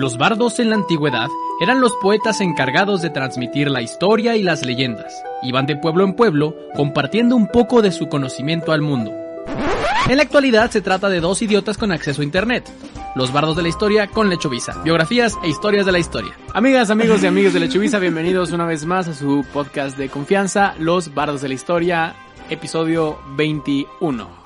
Los bardos en la antigüedad eran los poetas encargados de transmitir la historia y las leyendas. Iban de pueblo en pueblo compartiendo un poco de su conocimiento al mundo. En la actualidad se trata de dos idiotas con acceso a internet. Los bardos de la historia con Lechovisa. Biografías e historias de la historia. Amigas, amigos y amigos de Lechovisa, bienvenidos una vez más a su podcast de confianza, Los bardos de la historia, episodio 21.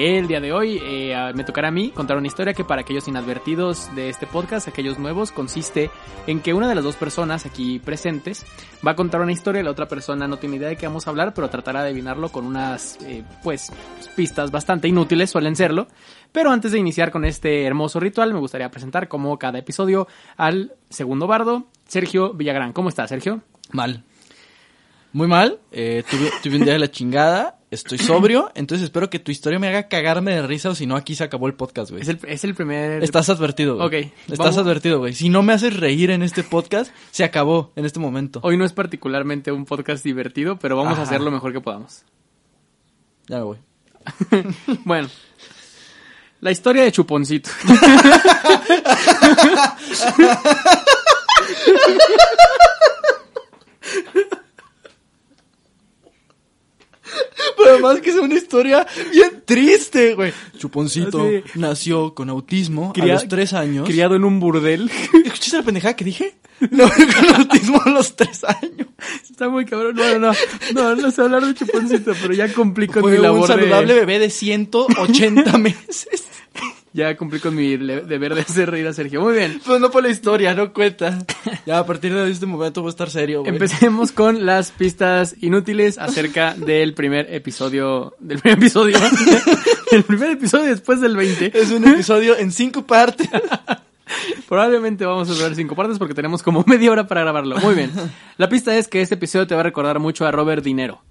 El día de hoy eh, me tocará a mí contar una historia que para aquellos inadvertidos de este podcast, aquellos nuevos, consiste en que una de las dos personas aquí presentes va a contar una historia la otra persona no tiene idea de qué vamos a hablar, pero tratará de adivinarlo con unas, eh, pues, pistas bastante inútiles, suelen serlo. Pero antes de iniciar con este hermoso ritual, me gustaría presentar como cada episodio al segundo bardo, Sergio Villagrán. ¿Cómo estás, Sergio? Mal. Muy mal. Eh, tuve un día de la chingada. Estoy sobrio, entonces espero que tu historia me haga cagarme de risa o si no aquí se acabó el podcast, güey. Es el, es el primer... Estás advertido, güey. Ok, Estás vamos- advertido, güey. Si no me haces reír en este podcast, se acabó en este momento. Hoy no es particularmente un podcast divertido, pero vamos a hacer lo mejor que podamos. Ya me voy. Bueno, la historia de Chuponcito. Pero además que es una historia bien triste, güey. Chuponcito nació con autismo Cria- a los tres años. Criado en un burdel. ¿Escuchaste la pendejada que dije? No, con autismo a los tres años. Está muy cabrón. No, no, no. No, no sé hablar de Chuponcito, pero ya Fue mi labor un saludable de... bebé de 180 meses. Ya cumplí con mi deber de hacer reír a Sergio. Muy bien. Pues no por la historia, no cuenta. Ya a partir de este momento voy a estar serio, güey. Empecemos con las pistas inútiles acerca del primer episodio. Del primer episodio. el primer episodio después del 20. Es un episodio en cinco partes. Probablemente vamos a durar cinco partes porque tenemos como media hora para grabarlo. Muy bien. La pista es que este episodio te va a recordar mucho a Robert Dinero.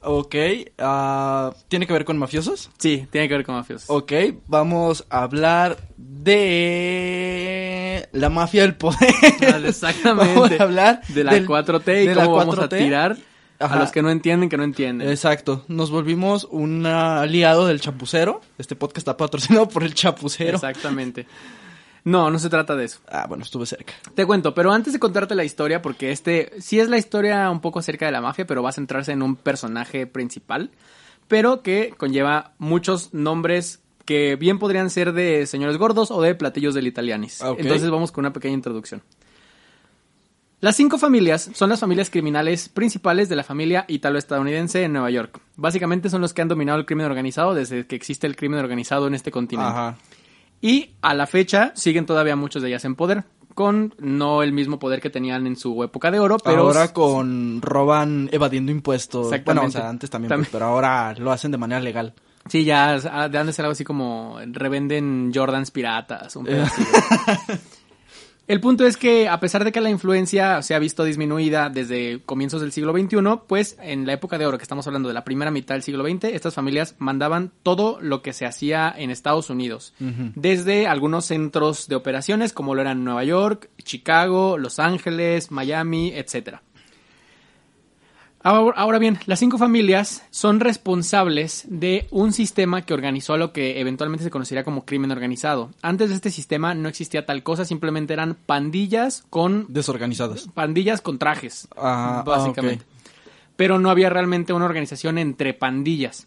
Ok, ah, ¿tiene que ver con mafiosos? Sí, tiene que ver con mafiosos. Ok, vamos a hablar de la mafia del poder. Exactamente. Vamos a hablar de la del- 4T y de la cómo vamos a 4T. tirar a los que no entienden que no entienden. Exacto, nos volvimos un aliado del chapucero. Este podcast está patrocinado por el chapucero. Exactamente. No, no se trata de eso. Ah, bueno, estuve cerca. Te cuento, pero antes de contarte la historia, porque este sí es la historia un poco acerca de la mafia, pero va a centrarse en un personaje principal, pero que conlleva muchos nombres que bien podrían ser de señores gordos o de platillos del italianis. Ah. Entonces vamos con una pequeña introducción. Las cinco familias son las familias criminales principales de la familia italo-estadounidense en Nueva York. Básicamente son los que han dominado el crimen organizado desde que existe el crimen organizado en este continente. Ajá. Y a la fecha siguen todavía muchos de ellas en poder, con no el mismo poder que tenían en su época de oro, pero ahora con roban evadiendo impuestos. Exactamente. Bueno, o sea, antes también, También. pues, pero ahora lo hacen de manera legal. sí ya han de ser algo así como revenden Jordans piratas, un así. El punto es que a pesar de que la influencia se ha visto disminuida desde comienzos del siglo XXI, pues en la época de oro que estamos hablando de la primera mitad del siglo XX, estas familias mandaban todo lo que se hacía en Estados Unidos, desde algunos centros de operaciones como lo eran Nueva York, Chicago, Los Ángeles, Miami, etcétera. Ahora, bien, las cinco familias son responsables de un sistema que organizó lo que eventualmente se conocería como crimen organizado. Antes de este sistema no existía tal cosa, simplemente eran pandillas con Desorganizadas. pandillas con trajes, Ah, básicamente. ah, Pero no había realmente una organización entre pandillas.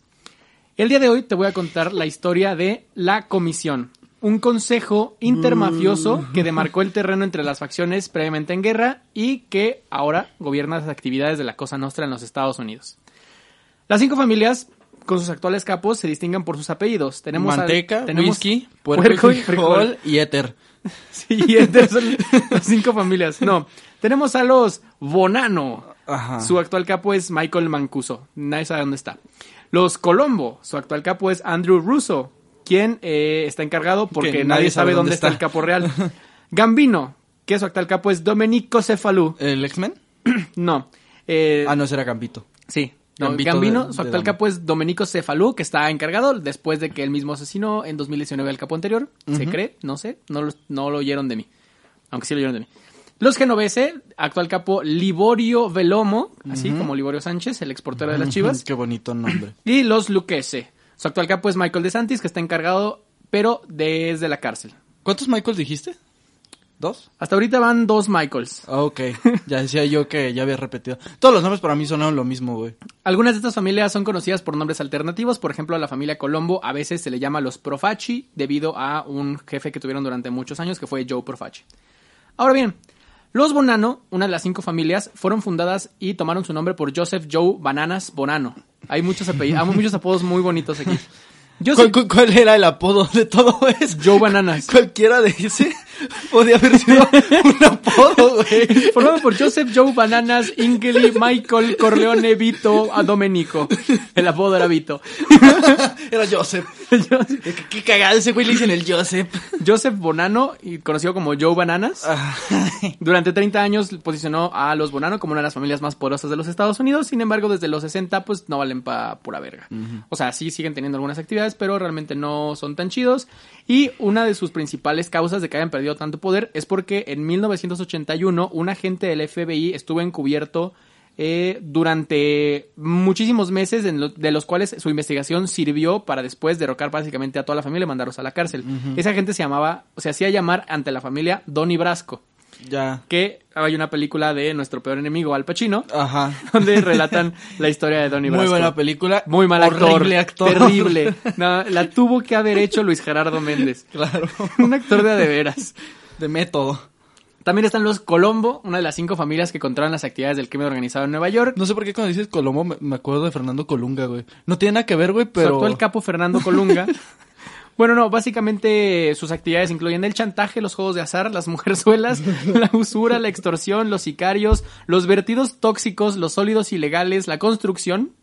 El día de hoy te voy a contar la historia de la comisión, un consejo intermafioso que demarcó el terreno entre las facciones previamente en guerra y que ahora gobierna las actividades de la Cosa Nostra en los Estados Unidos. Las cinco familias con sus actuales capos se distinguen por sus apellidos. Tenemos al- Manteca, tenemos whisky, puerco, y frijol y éter. Sí, estas son las cinco familias. No, tenemos a los Bonano. Ajá. Su actual capo es Michael Mancuso. Nadie sabe dónde está. Los Colombo. Su actual capo es Andrew Russo, quien eh, está encargado porque Que nadie, sabe dónde está. el capo real. Gambino, que su actual capo es Domenico Cefalù. ¿El X-Men? No. eh, Ah, no, ese era Gambito. Sí. No, Gambito Gambino, de- su actual capo es Domenico Cefalù, que está encargado después de que él mismo asesinó en 2019 al capo anterior. Se cree, no sé, no lo, no lo oyeron de mí. Aunque sí lo oyeron de mí. Los Genovese, actual capo Liborio Velomo, así como Liborio Sánchez, el exportero de las chivas. Qué bonito nombre. y los Luquese. Su actual capo es Michael DeSantis, que está encargado, pero desde la cárcel. ¿Cuántos Michael dijiste? ¿Dos? Hasta ahorita van dos Michaels. Ah, ok. Ya decía yo que ya había repetido. Todos los nombres para mí sonaron lo mismo, güey. Algunas de estas familias son conocidas por nombres alternativos. Por ejemplo, a la familia Colombo a veces se le llama los Profaci debido a un jefe que tuvieron durante muchos años que fue Joe Profaci. Ahora bien, los Bonano, una de las cinco familias, fueron fundadas y tomaron su nombre por Joseph Joe Bananas Bonano. Hay muchos apellidos, hay muchos apodos muy bonitos aquí. ¿Cuál, era el apodo de todo eso? Joe Bananas. Cualquiera de ese podía haber sido un apodo, güey. Formado por Joseph Joe Bananas, Ingeli, Michael, Corleone, Vito, a Domenico. El apodo era Vito. Era Joseph. Qué, qué cagado ese güey le dicen el Joseph. Joseph Bonano, y conocido como Joe Bananas, durante 30 años posicionó a los Bonano como una de las familias más poderosas de los Estados Unidos. Sin embargo, desde los 60, pues no valen pa' pura verga. O sea, sí siguen teniendo algunas actividades, pero realmente no son tan chidos. Y una de sus principales causas de que hayan perdido tanto poder es porque en 1981 un agente del FBI estuvo encubierto eh, durante muchísimos meses, lo- de los cuales su investigación sirvió para después derrocar básicamente a toda la familia y mandarlos a la cárcel. Ese agente se llamaba, se hacía llamar ante la familia Donnie Brasco, Ya. que hay una película de nuestro peor enemigo, Al Pacino, Ajá. donde relatan la historia de Donnie Muy Brasco. buena película. Muy mal actor. Actor. Terrible. No, la tuvo que haber hecho Luis Gerardo Méndez. Claro. Un actor de a de veras. De método. También están los Colombo, una de las cinco familias que controlan las actividades del crimen organizado en Nueva York. No sé por qué cuando dices Colombo me, acuerdo de Fernando Colunga, güey. No tiene nada que ver, güey, pero... actual capo Fernando Colunga. Bueno, no, básicamente sus actividades incluyen el chantaje, los juegos de azar, las mujerzuelas, la usura, la extorsión, los sicarios, los vertidos tóxicos, los sólidos ilegales, la construcción,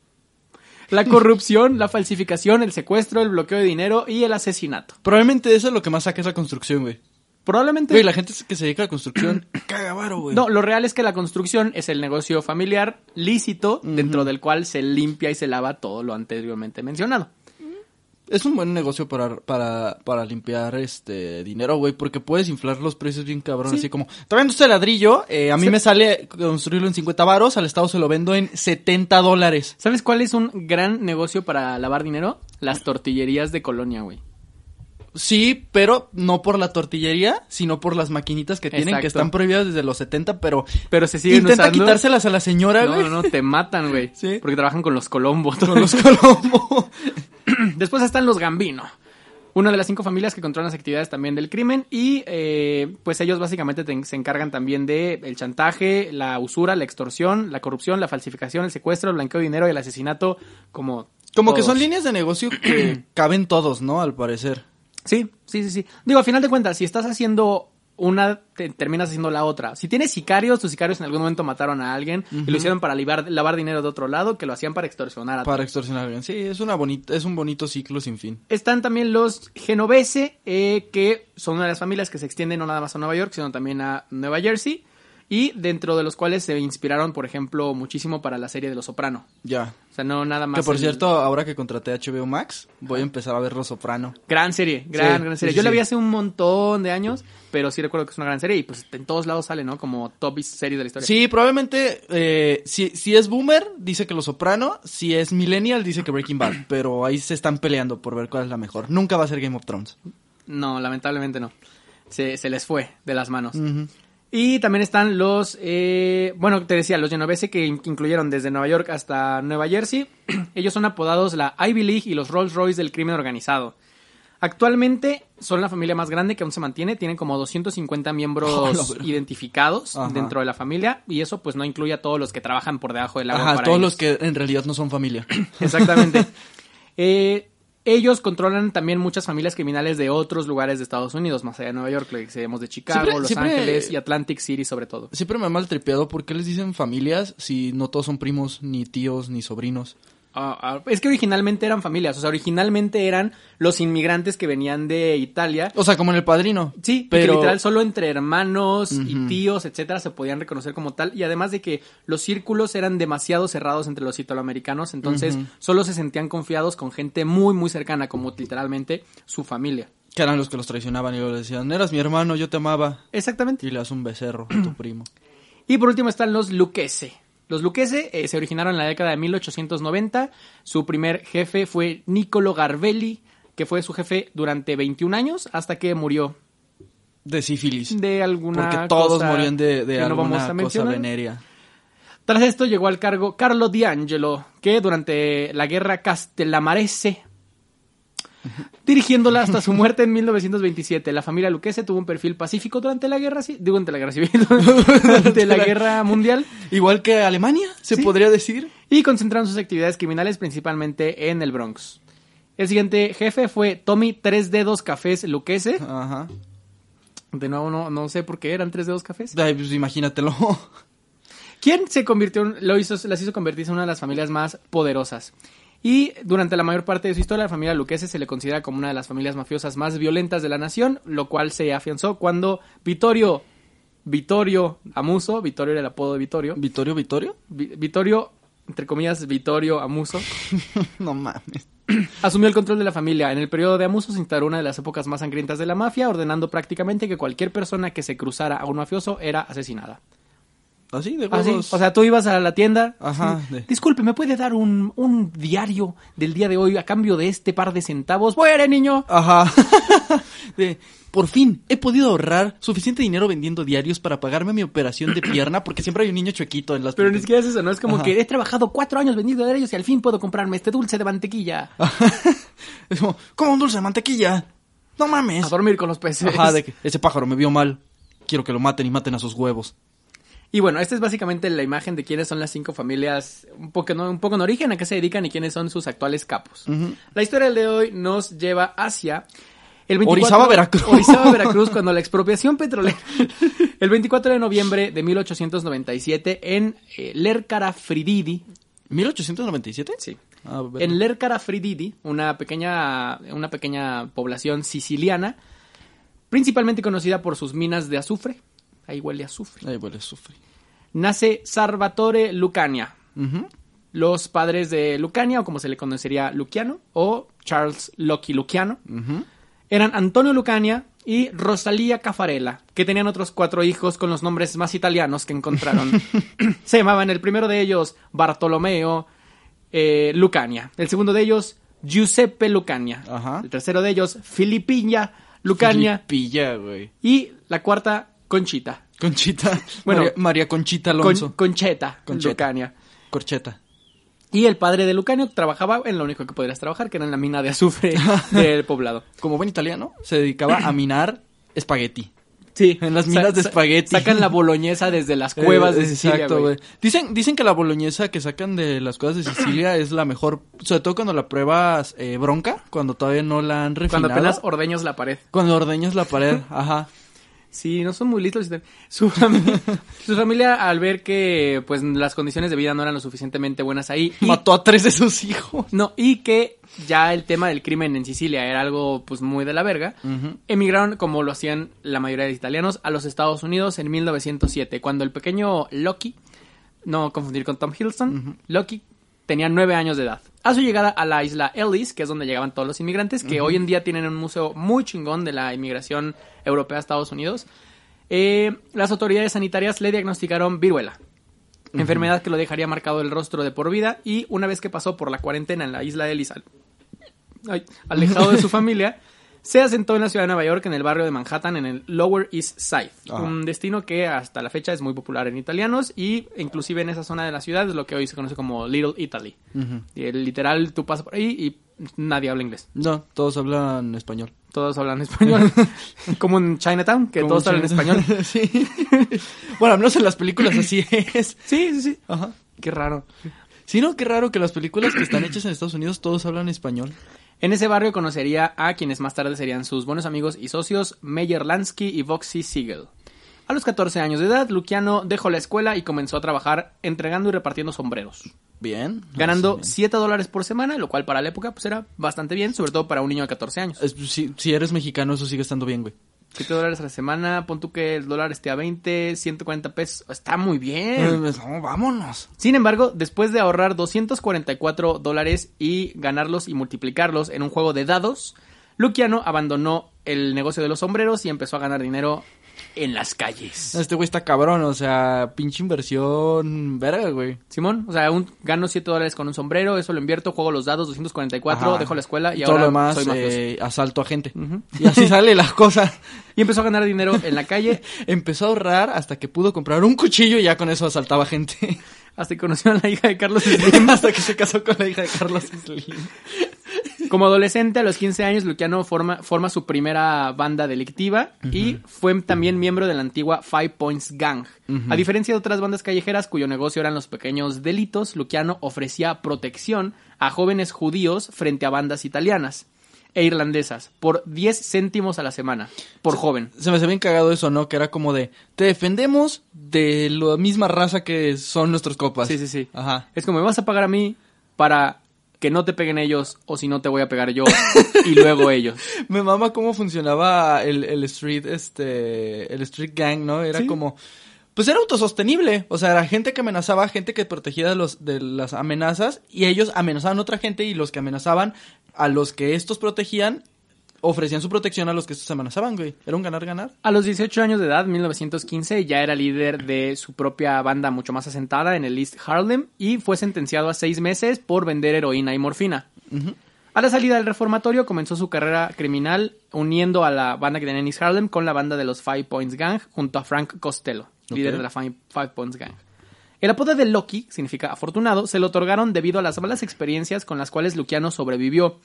la corrupción, la falsificación, el secuestro, el bloqueo de dinero y el asesinato. Probablemente eso es lo que más saca es la construcción, güey. Probablemente... Güey, la gente que se dedica a la construcción caga varo, güey. No, lo real es que la construcción es el negocio familiar lícito dentro del cual se limpia y se lava todo lo anteriormente mencionado. Es un buen negocio para, para, para limpiar este dinero, güey, porque puedes inflar los precios bien cabrón, Sí. así como, está viendo este ladrillo, eh, a mí Sí. me sale construirlo en 50 varos, al Estado se lo vendo en 70 dólares. ¿Sabes cuál es un gran negocio para lavar dinero? Las tortillerías de colonia, güey. Sí, pero no por la tortillería, sino por las maquinitas que tienen, Exacto. que están prohibidas desde los 70, pero Pero se siguen intenta usando. quitárselas a la señora, No, güey. no, no, te matan, güey. Sí. Porque trabajan con los Colombo. Con los Colombo. Después están los Gambino. Una de las cinco familias que controlan las actividades también del crimen y eh, pues ellos básicamente te- se encargan también de el chantaje, la usura, la extorsión, la corrupción, la falsificación, el secuestro, el blanqueo de dinero y el asesinato como Como que son líneas de negocio que caben todos, ¿no? Al parecer. Sí, sí, sí, sí. Digo, a final de cuentas, si estás haciendo una, te- terminas haciendo la otra. Si tienes sicarios, tus sicarios en algún momento mataron a alguien y lo hicieron para libar- lavar dinero de otro lado, que lo hacían para extorsionar a Para extorsionar a alguien. Sí, es, una bonita, es un bonito ciclo sin fin. Están también los Genovese, eh, que son una de las familias que se extienden no nada más a Nueva York, sino también a Nueva Jersey. Y dentro de los cuales se inspiraron, por ejemplo, muchísimo para la serie de Los Soprano. Ya. O sea, no nada más. Que por el- cierto, ahora que contraté HBO Max, voy a empezar a ver Los Soprano. Gran serie, gran, Sí, gran serie. sí, Yo la vi hace un montón de años, pero sí recuerdo que es una gran serie y pues en todos lados sale, ¿no? Como top serie de la historia. Sí, probablemente, eh, si, si es Boomer, dice que Los Soprano. Si es Millennial, dice que Breaking Bad. Pero ahí se están peleando por ver cuál es la mejor. Nunca va a ser Game of Thrones. No, lamentablemente no. Se, se les fue de las manos. Ujú. Y también están los, eh, bueno, te decía, los Genovese que in- incluyeron desde Nueva York hasta Nueva Jersey. Ellos son apodados la Ivy League y los Rolls Royce del crimen organizado. Actualmente son la familia más grande que aún se mantiene, tienen como 250 Oh, la miembros identificados Ajá. dentro de la familia y eso pues no incluye a todos los que trabajan por debajo del agua. Ajá, para todos ellos. los que en realidad no son familia. Exactamente. Eh, ellos controlan también muchas familias criminales de otros lugares de Estados Unidos, más allá de Nueva York, lo que de Chicago, Siempre- Los siempre- Ángeles y Atlantic City sobre todo. Siempre me ha maltripeado por qué les dicen familias si no todos son primos, ni tíos, ni sobrinos. Es que originalmente eran familias, o sea, originalmente eran los inmigrantes que venían de Italia. O sea, como en el padrino. Sí, pero pero literal solo entre hermanos y tíos, etcétera, se podían reconocer como tal. Y además de que los círculos eran demasiado cerrados entre los italoamericanos, entonces solo se sentían confiados con gente muy, muy cercana, como literalmente su familia. que eran los que los traicionaban y le decían, eras mi hermano, yo te amaba. Exactamente. Y le das un becerro a tu primo. Y por último están los Lucchese. Los Lucchese eh, se originaron en la década de 1890. Su primer jefe fue Niccolo Garbelli, que fue su jefe durante 21 años hasta que murió. De sífilis. de alguna Porque todos cosa morían de, de no alguna cosa venérea. Tras esto llegó al cargo Carlo D'Angelo, que durante la guerra castellamarese, dirigiéndola hasta su muerte en 1927, la familia Lucchese tuvo un perfil pacífico durante la guerra, ci- digo, durante la guerra civil, durante la guerra mundial, Igual que Alemania, se Sí. podría decir. y concentraron sus actividades criminales principalmente en el Bronx. El siguiente jefe fue Tommy Tres Dedos Cafés Lucchese. Ajá. De nuevo, no, no sé por qué eran Tres Dedos Cafés. Ay, pues imagínatelo. quien se convirtió, en- lo hizo, las hizo convertirse en una de las familias más poderosas. Y durante la mayor parte de su historia, la familia Lucchese se le considera como una de las familias mafiosas más violentas de la nación, lo cual se afianzó cuando Vittorio, Vittorio Amuso, Vittorio era el apodo de Vittorio, ¿Vittorio, Vittorio? Vi- Vittorio, entre comillas, Vittorio Amuso, no mames. asumió el control de la familia. En el periodo de Amuso se instauró una de las épocas más sangrientas de la mafia, ordenando prácticamente que cualquier persona que se cruzara a un mafioso era asesinada. ¿Así? ¿De huevos? O sea, tú ibas a la tienda. Ajá, de- Disculpe, ¿me puede dar un, un diario del día de hoy a cambio de este par de centavos? Muere, niño. Ajá. De, por fin, he podido ahorrar suficiente dinero vendiendo diarios para pagarme mi operación de pierna porque siempre hay un niño chuequito en las Pero ni siquiera es eso, ¿no? Es como Ajá. que he trabajado cuatro años vendiendo diarios y al fin puedo comprarme este dulce de mantequilla. Es como, como un dulce de mantequilla. No mames. A dormir con los peces. Ajá, de que ese pájaro me vio mal. Quiero que lo maten y maten a sus huevos. Y bueno, esta es básicamente la imagen de quiénes son las cinco familias, un poco, ¿no? un poco en origen, a qué se dedican y quiénes son sus actuales capos. La historia del de hoy nos lleva hacia el 24 Orizaba, Veracruz. Orizaba, Veracruz, cuando la expropiación petrolera. El 24 de noviembre de 1897 en eh, Lercara Frididi. ¿1897? Sí. Ah, bueno. En Lercara Frididi, una pequeña, una pequeña población siciliana, principalmente conocida por sus minas de azufre. Ahí huele a azufre. Ay, huele, sufre. Nace Salvatore Lucania. Los padres de Lucania, o como se le conocería Luciano, o Charles Loki Luciano, eran Antonio Lucania y Rosalía Caffarella, que tenían otros cuatro hijos con los nombres más italianos que encontraron. se llamaban el primero de ellos Bartolomeo eh, Lucania, el segundo de ellos Giuseppe Lucania, el tercero de ellos Filippiña Lucania Filipilla, güey. y la cuarta Conchita. Conchita. Bueno, María, María Conchita Con- Alonso. Concheta, Concheta. Lucania. Corcheta. Y el padre de Lucanio trabajaba en lo único que podrías trabajar, que era en la mina de azufre del poblado. Como buen italiano, se dedicaba a minar espagueti. Sí, En las minas de espagueti. Sacan la boloñesa desde las cuevas Eh, de Sicilia, Exacto, güey. Dicen, dicen que la boloñesa que sacan de las cuevas de Sicilia es la mejor, sobre todo cuando la pruebas eh, bronca, cuando todavía no la han refinado. Cuando apenas ordeñas la pared. Cuando ordeñas la pared, ajá. Sí, no son muy listos. Su familia, su familia al ver que pues las condiciones de vida no eran lo suficientemente buenas ahí. y- Mató a tres de sus hijos. no, y que ya el tema del crimen en Sicilia era algo pues muy de la verga. Emigraron, como lo hacían la mayoría de italianos, a los Estados Unidos en 1907, cuando el pequeño Loki, no confundir con Tom Hiddleston, Loki tenía nueve años de edad. A su llegada a la isla Ellis, que es donde llegaban todos los inmigrantes, que hoy en día tienen un museo muy chingón de la inmigración europea a Estados Unidos, eh, las autoridades sanitarias le diagnosticaron viruela. Enfermedad que lo dejaría marcado el rostro de por vida y una vez que pasó por la cuarentena en la isla Ellis, al- ay, alejado de su familia, se asentó en la ciudad de Nueva York, en el barrio de Manhattan, en el Lower East Side. Ajá. Un destino que hasta la fecha es muy popular en italianos y inclusive en esa zona de la ciudad es lo que hoy se conoce como Little Italy. Y el literal, tú pasas por ahí y nadie habla inglés. No, todos hablan español. Todos hablan español. como en Chinatown, que Como todos hablan español. sí. bueno, al menos en las películas así es. Sí, sí, sí. Ajá. Qué raro. Sí, no, qué raro que las películas que están hechas en Estados Unidos todos hablan español. En ese barrio conocería a quienes más tarde serían sus buenos amigos y socios, Meyer Lansky y Voxy Siegel. A los 14 años de edad, Luciano dejó la escuela y comenzó a trabajar entregando y repartiendo sombreros, Bien. ganando Ah, sí, 7 dólares por semana, lo cual para la época pues era bastante bien, sobre todo para un niño de 14 años. Es- si, si eres mexicano, eso sigue estando bien, güey. 7 dólares a la semana, pon tú que el dólar esté a 20, 140 pesos, está muy bien. Eh, pues, no, vámonos. Sin embargo, después de ahorrar 244 dólares y ganarlos y multiplicarlos en un juego de dados, Luciano abandonó el negocio de los sombreros y empezó a ganar dinero en las calles. Este güey está cabrón, o sea, pinche inversión verga, güey. Simón, o sea, un, gano 7 dólares con un sombrero, eso lo invierto, juego los dados 244, Ajá. dejo la escuela y Todo ahora lo demás, soy eh, asalto a gente. Y así sale la cosa. Y empezó a ganar dinero en la calle Empezó a ahorrar hasta que pudo comprar un cuchillo y ya con eso asaltaba gente. Hasta que conoció a la hija de Carlos Slim. hasta que se casó con la hija de Carlos Slim. Como adolescente, a los 15 años, Luciano forma, forma su primera banda delictiva y fue también miembro de la antigua Five Points Gang. A diferencia de otras bandas callejeras cuyo negocio eran los pequeños delitos, Luciano ofrecía protección a jóvenes judíos frente a bandas italianas e irlandesas por 10 céntimos a la semana por joven. Se me hace bien cagado eso, ¿no? Que era como de, te defendemos de la misma raza que son nuestros copas. Sí, sí, sí. Ajá. Es como me vas a pagar a mí para que no te peguen ellos o si no te voy a pegar yo y luego ellos. Me mama cómo funcionaba el, el street, este, el street gang, ¿no? Era Sí. como, pues era autosostenible. O sea, era gente que amenazaba, gente que protegía de, los, de las amenazas y ellos amenazaban a otra gente y los que amenazaban a los que estos protegían ofrecían su protección a los que estos amenazaban, güey. Era un ganar-ganar. A los 18 años de edad, 1915, ya era líder de su propia banda mucho más asentada en el East Harlem y fue sentenciado a seis meses por vender heroína y morfina. A la salida del reformatorio comenzó su carrera criminal uniendo a la banda que tenía en East Harlem con la banda de los Five Points Gang junto a Frank Costello, líder de la Five, Five Points Gang. El apodo de Lucky, significa afortunado, se lo otorgaron debido a las malas experiencias con las cuales Luciano sobrevivió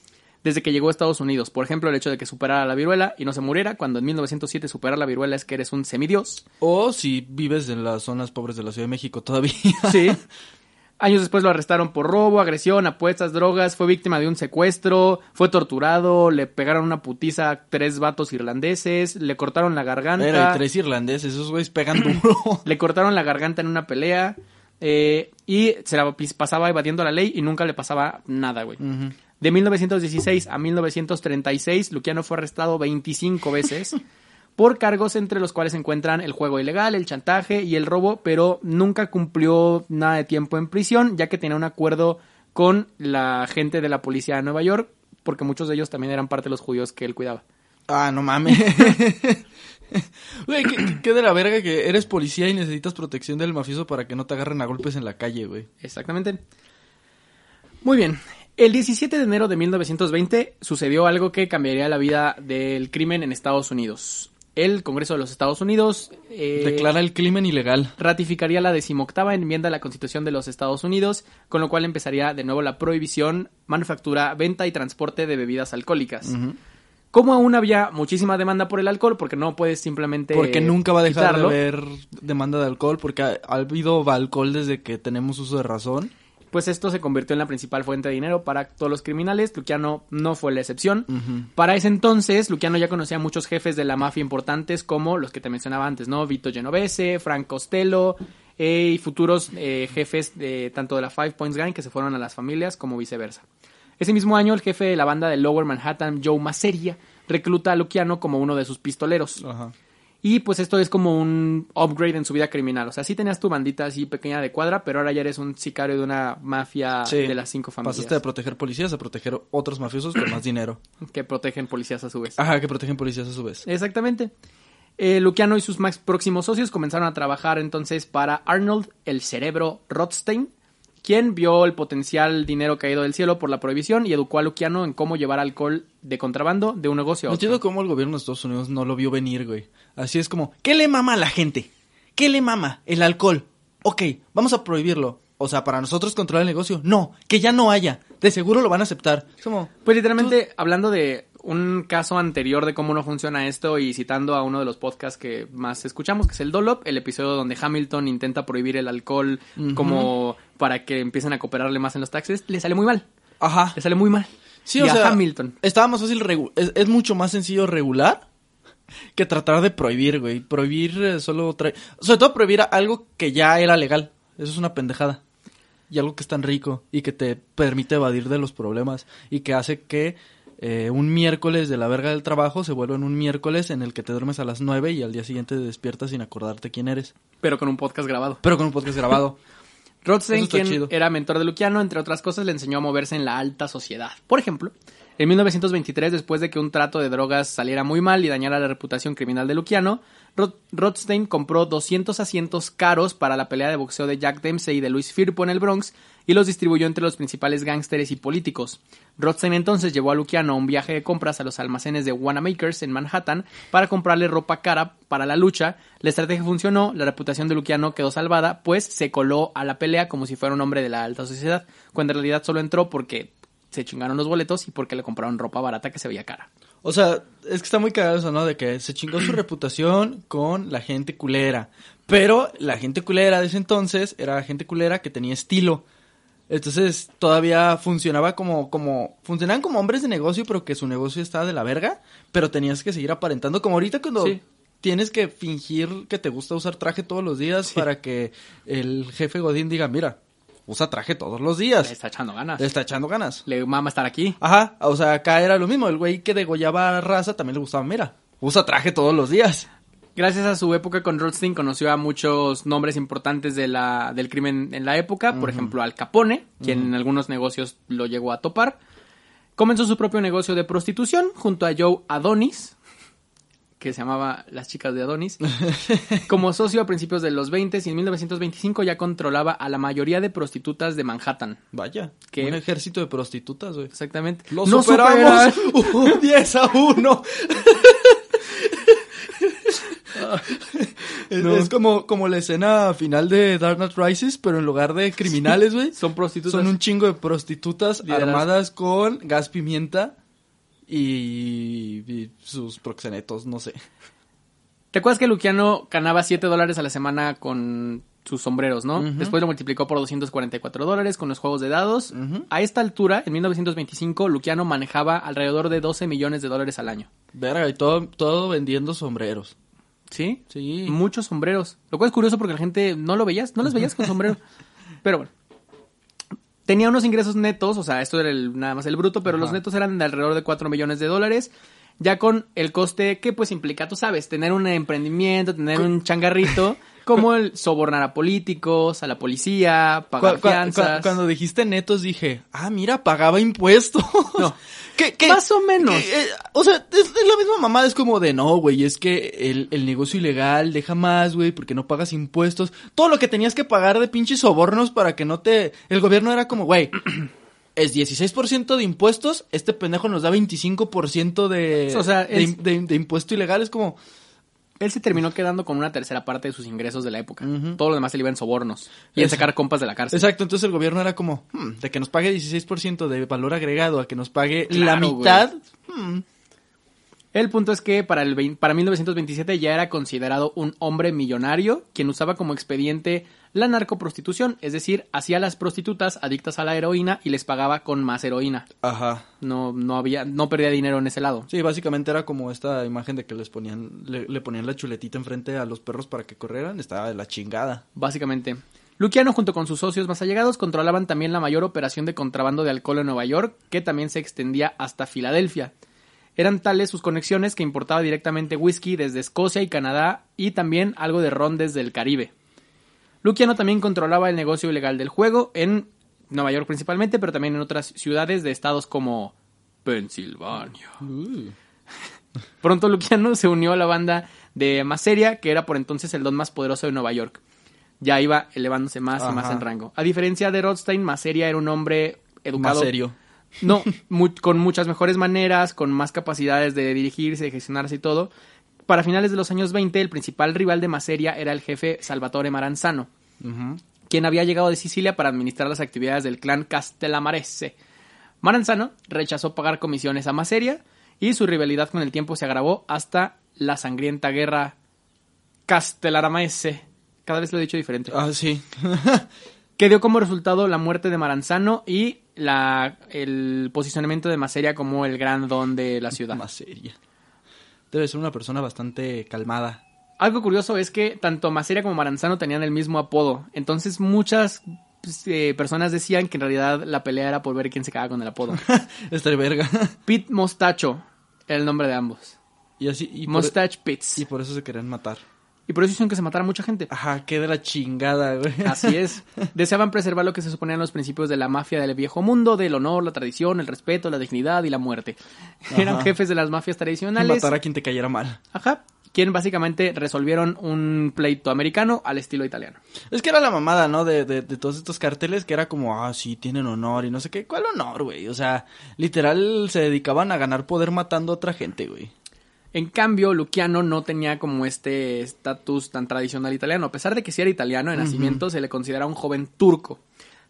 desde que llegó a Estados Unidos. Por ejemplo, el hecho de que superara la viruela y no se muriera, cuando en 1907 superar la viruela es que eres un semidios. O si vives en las zonas pobres de la Ciudad de México todavía. Sí. Años después lo arrestaron por robo, agresión, apuestas, drogas, fue víctima de un secuestro, fue torturado, le pegaron una putiza a tres vatos irlandeses, le cortaron la garganta. Era y tres irlandeses, esos güeyes pegan duro. Le cortaron la garganta en una pelea eh, y se la pasaba evadiendo la ley y nunca le pasaba nada, güey. Ujú. De 1916 a 1936, Luciano fue arrestado 25 veces por cargos entre los cuales se encuentran el juego ilegal, el chantaje y el robo, pero nunca cumplió nada de tiempo en prisión, ya que tenía un acuerdo con la gente de la policía de Nueva York, porque muchos de ellos también eran parte de los judíos que él cuidaba. Ah, no mames. Güey, ¿qué, de la verga que eres policía y necesitas protección del mafioso para que no te agarren a golpes en la calle, güey. Exactamente. Muy bien. El 17 de enero de 1920 sucedió algo que cambiaría la vida del crimen en Estados Unidos. El Congreso de los Estados Unidos eh, Declara el crimen ilegal. ratificaría la decimoctava enmienda a la Constitución de los Estados Unidos, con lo cual empezaría de nuevo la prohibición, manufactura, venta y transporte de bebidas alcohólicas. Como aún había muchísima demanda por el alcohol, porque no puedes simplemente Porque nunca va a dejar quitarlo, de haber demanda de alcohol, porque ha, ha habido alcohol desde que tenemos uso de razón. Pues esto se convirtió en la principal fuente de dinero para todos los criminales. Luciano no fue la excepción. Para ese entonces, Luciano ya conocía a muchos jefes de la mafia importantes, como los que te mencionaba antes, ¿no? Vito Genovese, Frank Costello eh, y futuros eh, jefes de tanto de la Five Points Gang que se fueron a las familias, como viceversa. Ese mismo año, el jefe de la banda de Lower Manhattan, Joe Maseria, recluta a Luciano como uno de sus pistoleros. Ajá. Y pues esto es como un upgrade en su vida criminal. O sea, sí tenías tu bandita así pequeña de cuadra, pero ahora ya eres un sicario de una mafia Sí. de las cinco familias Pasaste de proteger policías a proteger otros mafiosos con más dinero. que protegen policías a su vez. Ajá, que protegen policías a su vez. Exactamente. Eh, Luciano y sus más próximos socios comenzaron a trabajar entonces para Arnold el Cerebro Rothstein, quien vio el potencial dinero caído del cielo por la prohibición y educó a Luciano en cómo llevar alcohol de contrabando de un negocio a No otro. entiendo cómo el gobierno de Estados Unidos no lo vio venir, güey. Así es como, ¿qué le mama a la gente? ¿Qué le mama? El alcohol. Ok, vamos a prohibirlo. O sea, para nosotros controlar el negocio. No, que ya no haya. De seguro lo van a aceptar. Como, Pues literalmente, hablando de un caso anterior de cómo no funciona esto y citando a uno de los podcasts que más escuchamos, que es el Dolop, el episodio donde Hamilton intenta prohibir el alcohol como para que empiecen a cooperarle más en los taxes, le sale muy mal. ajá. Le sale muy mal. Sí, Y o a sea, Hamilton. estaba más fácil, es, es mucho más sencillo regular que tratar de prohibir, güey. Prohibir eh, solo trae, sobre todo prohibir algo que ya era legal. Eso es una pendejada. Y algo que es tan rico y que te permite evadir de los problemas y que hace que eh, un miércoles de la verga del trabajo se vuelva en un miércoles en el que te duermes a las 9 y al día siguiente te despiertas sin acordarte quién eres. Pero con un podcast grabado. Pero con un podcast grabado. Rothstein, quien chido. era mentor de Luciano, entre otras cosas, le enseñó a moverse en la alta sociedad. Por ejemplo, En 1923, después de que un trato de drogas saliera muy mal y dañara la reputación criminal de Luciano, Rothstein compró 200 asientos caros para la pelea de boxeo de Jack Dempsey y de Luis Firpo en el Bronx y los distribuyó entre los principales gángsteres y políticos. Rothstein entonces llevó a Luciano a un viaje de compras a los almacenes de Wanamakers en Manhattan para comprarle ropa cara para la lucha. La estrategia funcionó, la reputación de Luciano quedó salvada, pues se coló a la pelea como si fuera un hombre de la alta sociedad, cuando en realidad solo entró porque se chingaron los boletos y porque le compraron ropa barata que se veía cara. O sea, es que está muy cagado eso, ¿no? De que se chingó su reputación con la gente culera. Pero la gente culera de ese entonces era gente culera que tenía estilo. Entonces todavía funcionaba como, como, funcionaban como hombres de negocio, pero que su negocio estaba de la verga, pero tenías que seguir aparentando, como ahorita cuando Sí. tienes que fingir que te gusta usar traje todos los días para que el jefe Godín diga, mira, usa traje todos los Le días, está echando ganas. le está echando ganas. Le mama estar aquí. Ajá, o sea, acá era lo mismo, el güey que degollaba raza también le gustaba, mira, usa traje todos los días. Gracias a su época con Rothstein conoció a muchos nombres importantes de la, del crimen en la época, por ejemplo Al Capone, quien en algunos negocios lo llegó a topar. Comenzó su propio negocio de prostitución junto a Joe Adonis, que se llamaba Las Chicas de Adonis, como socio a principios de los 20 y en 1925 ya controlaba a la mayoría de prostitutas de Manhattan. Vaya, un ejército de prostitutas, güey. Exactamente. Lo superamos superan. un 10 a 1. es, No. es como, como la escena final de Dark Knight Rises, pero en lugar de criminales, güey, Son prostitutas. son un chingo de prostitutas Lideradas. armadas con gas pimienta y, y sus proxenetos, no sé. ¿Te acuerdas que Luciano ganaba 7 dólares a la semana con sus sombreros, no? Después lo multiplicó por 244 dólares con los juegos de dados. A esta altura, en 1925, Luciano manejaba alrededor de 12 millones de dólares al año. Verga, y todo, todo vendiendo sombreros. ¿Sí? Sí. Muchos sombreros. Lo cual es curioso porque la gente no lo veías, no los veías con sombrero. Pero bueno. Tenía unos ingresos netos, o sea, esto era el- nada más el bruto, pero los netos eran de alrededor de 4 millones de dólares. Ya con el coste que pues implica, tú sabes, tener un emprendimiento, tener un changarrito, como el sobornar a políticos, a la policía, pagar Cu- fianzas. cu- cuando dijiste netos dije, ah, mira, pagaba impuestos. No. ¿Qué- qué- Más o menos. qué- eh, o sea, es, es la misma mamada, es como de, no, güey, es que el, el negocio ilegal deja más, güey, porque no pagas impuestos. Todo lo que tenías que pagar de pinches sobornos para que no te... El gobierno era como, güey, es 16% de impuestos, este pendejo nos da 25% de, O sea, de, es- de- de impuesto ilegal, es como... Él se terminó quedando con una tercera parte de sus ingresos de la época. Todo lo demás se le iba en sobornos y en sacar compas de la cárcel. Exacto, entonces el gobierno era como, hmm, de que nos pague 16% de valor agregado a que nos pague la mitad. hmm, El punto es que para, el para 1927 ya era considerado un hombre millonario quien usaba como expediente la narcoprostitución, es decir, hacía a las prostitutas adictas a la heroína y les pagaba con más heroína. Ajá. No, no había, no perdía dinero en ese lado. Sí, básicamente era como esta imagen de que les ponían, le, le ponían la chuletita enfrente a los perros para que corrieran, estaba de la chingada. Básicamente. Luciano junto con sus socios más allegados controlaban también la mayor operación de contrabando de alcohol en Nueva York, que también se extendía hasta Filadelfia. Eran tales sus conexiones que importaba directamente whisky desde Escocia y Canadá y también algo de ron desde el Caribe. Luciano también controlaba el negocio ilegal del juego en Nueva York principalmente, pero también en otras ciudades de estados como Pensilvania. Pronto Luciano se unió a la banda de Maseria, que era por entonces el don más poderoso de Nueva York. Ya iba elevándose más y más en rango. A diferencia de Rothstein, Maseria era un hombre educado. Más serio. No, con muchas mejores maneras, con más capacidades de dirigirse, de gestionarse y todo. Para finales de los años 20, el principal rival de Maseria era el jefe Salvatore Maranzano, quien había llegado de Sicilia para administrar las actividades del clan Castellamarese. Maranzano rechazó pagar comisiones a Maseria y su rivalidad con el tiempo se agravó hasta la sangrienta guerra Castellamarese. Cada vez lo he dicho diferente. Ah, sí. Que dio como resultado la muerte de Maranzano y la, el posicionamiento de Maseria como el gran don de la ciudad. Más seria. Debe ser una persona bastante calmada. Algo curioso es que tanto Maseria como Maranzano tenían el mismo apodo. Entonces muchas pues, eh, personas decían que en realidad la pelea era por ver quién se quedaba con el apodo. Esta verga. Pete Mostacho era el nombre de ambos. y así, y por, Mustache Pitts. y por eso se querían matar. Y por eso hicieron que se matara mucha gente. Ajá, qué de la chingada, güey. Así es. Deseaban preservar lo que se suponían los principios de la mafia del viejo mundo, del honor, la tradición, el respeto, la dignidad y la muerte. Eran jefes de las mafias tradicionales. Matar a quien te cayera mal. Ajá. Quien básicamente resolvieron un pleito americano al estilo italiano. Es que era la mamada, ¿no? De, de, de todos estos carteles que era como, ah, sí, tienen honor y no sé qué. ¿Cuál honor, güey? O sea, literal se dedicaban a ganar poder matando a otra gente, güey. En cambio, Luciano no tenía como este estatus tan tradicional italiano. A pesar de que sí era italiano de nacimiento, se le considera un joven turco.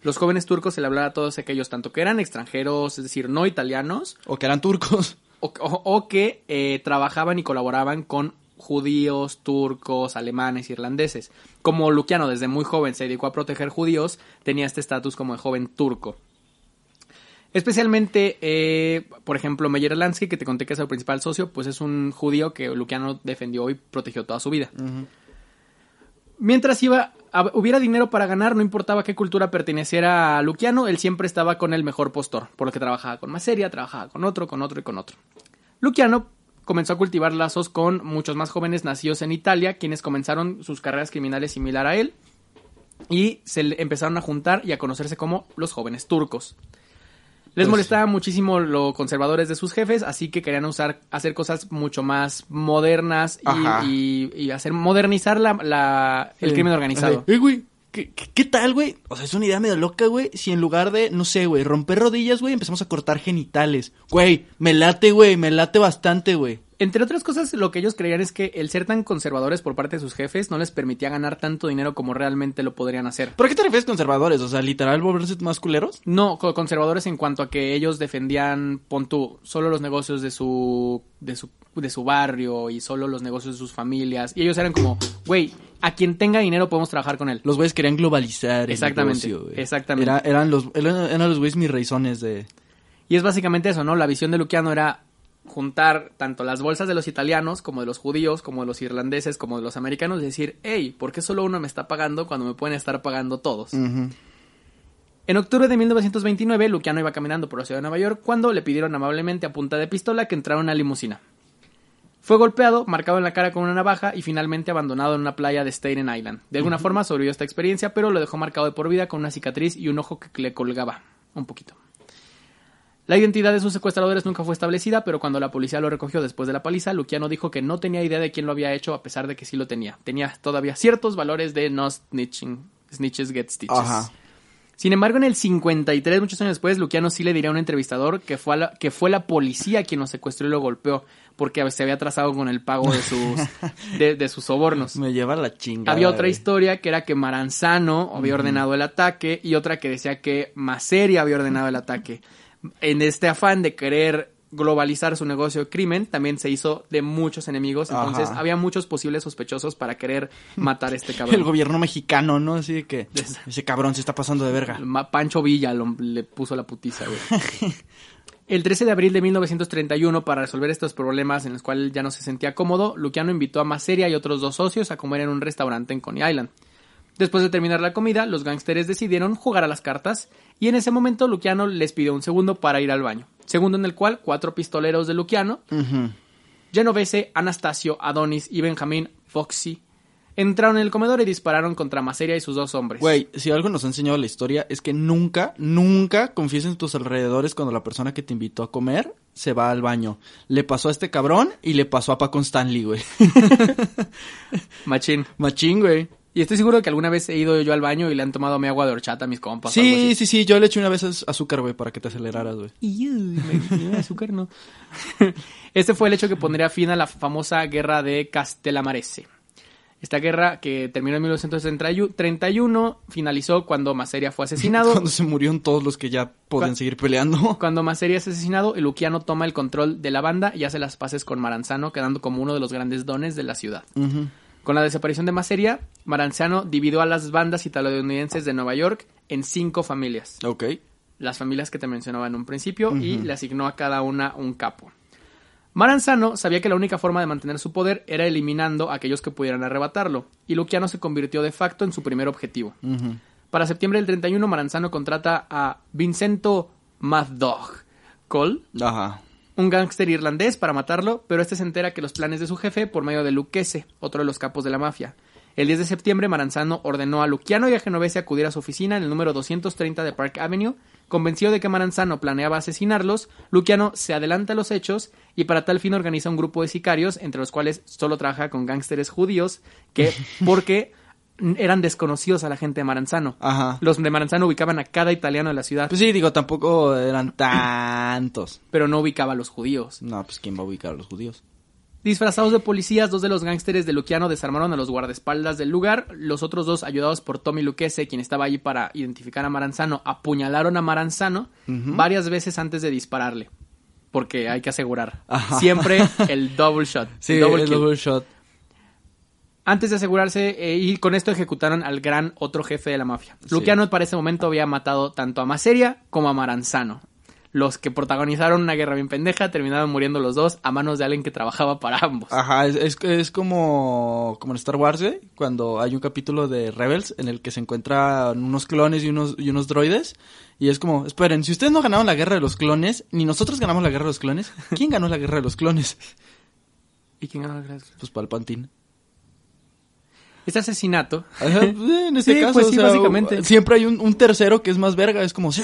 Los jóvenes turcos se le hablaba a todos aquellos, tanto que eran extranjeros, es decir, no italianos, O que eran turcos. o, o- o que eh, trabajaban y colaboraban con judíos, turcos, alemanes, irlandeses. Como Luciano desde muy joven se dedicó a proteger judíos, tenía este estatus como de joven turco. Especialmente, eh, por ejemplo, Meyer Lansky, que te conté que es el principal socio, pues es un judío que Luciano defendió y protegió toda su vida. Mientras iba, hubiera dinero para ganar, no importaba qué cultura perteneciera a Luciano, él siempre estaba con el mejor postor, porque trabajaba con Maseria, trabajaba con otro, con otro y con otro. Luciano comenzó a cultivar lazos con muchos más jóvenes nacidos en Italia, quienes comenzaron sus carreras criminales similar a él, y se empezaron a juntar y a conocerse como los jóvenes turcos. Les Pues- molestaba muchísimo los conservadores de sus jefes, así que querían usar, hacer cosas mucho más modernas y, y- y hacer modernizar la, la- el Eh, crimen organizado. Eh, güey, ¿qué, qué, qué tal, güey? O sea, es una idea medio loca, güey. Si en lugar de, no sé, güey, romper rodillas, güey, empezamos a cortar genitales. Güey, me late, güey, me late bastante, güey. Entre otras cosas, lo que ellos creían es que el ser tan conservadores por parte de sus jefes no les permitía ganar tanto dinero como realmente lo podrían hacer. ¿Pero a qué te refieres conservadores? O sea, literal, volverse más culeros. No, co- conservadores en cuanto a que ellos defendían, pon tú, solo los negocios de su, de su, de su barrio y solo los negocios de sus familias. Y ellos eran como, güey, a quien tenga dinero podemos trabajar con él. Los güeyes querían globalizar. el Exactamente, negocio, exactamente. Era- eran los, eran, eran los güeyes mis raizones de. Y es básicamente eso, ¿no? La visión de Luciano era juntar tanto las bolsas de los italianos como de los judíos, como de los irlandeses, como de los americanos y decir, hey, ¿por qué solo uno me está pagando cuando me pueden estar pagando todos? En octubre de 1929, Luciano iba caminando por la ciudad de Nueva York cuando le pidieron amablemente a punta de pistola que entrara en una limusina. Fue golpeado, marcado en la cara con una navaja y finalmente abandonado en una playa de Staten Island. De alguna forma sobrevivió esta experiencia, pero lo dejó marcado de por vida con una cicatriz y un ojo que le colgaba un poquito. La identidad de sus secuestradores nunca fue establecida, pero cuando la policía lo recogió después de la paliza, Luciano dijo que no tenía idea de quién lo había hecho, a pesar de que sí lo tenía. Tenía todavía ciertos valores de no snitching, snitches get stitches. Ajá. Sin embargo, en el 53, muchos años después, Luciano sí le diría a un entrevistador que fue, a la, que fue la policía quien lo secuestró y lo golpeó porque se había atrasado con el pago de sus, de, de sus sobornos. Me lleva la chingada. Había otra historia que era que Maranzano había ordenado el ataque y otra que decía que Maseria había ordenado el ataque. En este afán de querer globalizar su negocio de crimen, también se hizo de muchos enemigos, entonces Ajá. había muchos posibles sospechosos para querer matar a este cabrón. El gobierno mexicano, ¿no? Así de que ese cabrón se está pasando de verga. Pancho Villa lo- le puso la putiza, güey. El 13 de abril de 1931, para resolver estos problemas en los cuales ya no se sentía cómodo, Luciano invitó a Maseria y otros dos socios a comer en un restaurante en Coney Island. Después de terminar la comida, los gángsteres decidieron jugar a las cartas y en ese momento Luciano les pidió un segundo para ir al baño. Segundo en el cual cuatro pistoleros de Luciano. Genovese, Anastasio, Adonis y Benjamín Foxy entraron en el comedor y dispararon contra Maseria y sus dos hombres. Güey, si algo nos ha enseñado la historia es que nunca, nunca confíes en tus alrededores cuando la persona que te invitó a comer se va al baño. Le pasó a este cabrón y le pasó a Paco Stanley, güey. Machín. Machín, güey. Y estoy seguro que alguna vez he ido yo al baño y le han tomado mi agua de horchata a mis compas. Sí, sí, sí, yo le eché una vez az- azúcar, güey, para que te aceleraras, güey. Y, azúcar no. Este fue el hecho que pondría fin a la famosa guerra de Castellamarese. Esta guerra que terminó en 1931 finalizó cuando Maseria fue asesinado. Cuando se murieron todos los que ya podían Cu- seguir peleando. Cuando Maseria es asesinado, Luciano toma el control de la banda y hace las paces con Maranzano, quedando como uno de los grandes dones de la ciudad. Con la desaparición de Maseria, Maranzano dividió a las bandas italoestadounidenses de Nueva York en cinco familias. Ok. Las familias que te mencionaba en un principio y le asignó a cada una un capo. Maranzano sabía que la única forma de mantener su poder era eliminando a aquellos que pudieran arrebatarlo, y Luciano se convirtió de facto en su primer objetivo. Para septiembre del 31, Maranzano contrata a Vincento Maddog Cole Ajá. Un gángster irlandés para matarlo, pero este se entera que los planes de su jefe por medio de Lucchese, otro de los capos de la mafia. El 10 de septiembre, Maranzano ordenó a Luciano y a Genovese acudir a su oficina en el número 230 de Park Avenue. Convencido de que Maranzano planeaba asesinarlos, Luciano se adelanta a los hechos y para tal fin organiza un grupo de sicarios, entre los cuales solo trabaja con gángsteres judíos, que porque eran desconocidos a la gente de Maranzano. Ajá. Los de Maranzano ubicaban a cada italiano de la ciudad, Pues sí, digo, tampoco eran tantos. pero no ubicaba a los judíos. No, pues ¿quién va a ubicar a los judíos? Disfrazados de policías, dos de los gángsteres de Luciano desarmaron a los guardaespaldas del lugar. Los otros dos, ayudados por Tommy Lucchese, quien estaba allí para identificar a Maranzano, apuñalaron a Maranzano varias veces antes de dispararle. Porque hay que asegurar. Ajá. Siempre el double shot. Sí, el double el kill. double shot. Antes de asegurarse, eh, y con esto ejecutaron al gran otro jefe de la mafia. Sí. Luciano para ese momento había matado tanto a Maseria como a Maranzano. Los que protagonizaron una guerra bien pendeja terminaron muriendo los dos a manos de alguien que trabajaba para ambos. Ajá, es, es, es como, como en Star Wars, güey, cuando hay un capítulo de Rebels en el que se encuentran unos clones y unos, y uunos droides. Y es como, esperen, si ustedes no ganaron la guerra de los clones, ni nosotros ganamos la guerra de los clones, ¿quién ganó la guerra de los clones? ¿Y quién ganó la guerra? Pues Palpatine. Este asesinato Ajá, pues, en este Sí, caso, pues o sí, sea, básicamente. Siempre hay un, un tercero que es más verga. Es como, sí,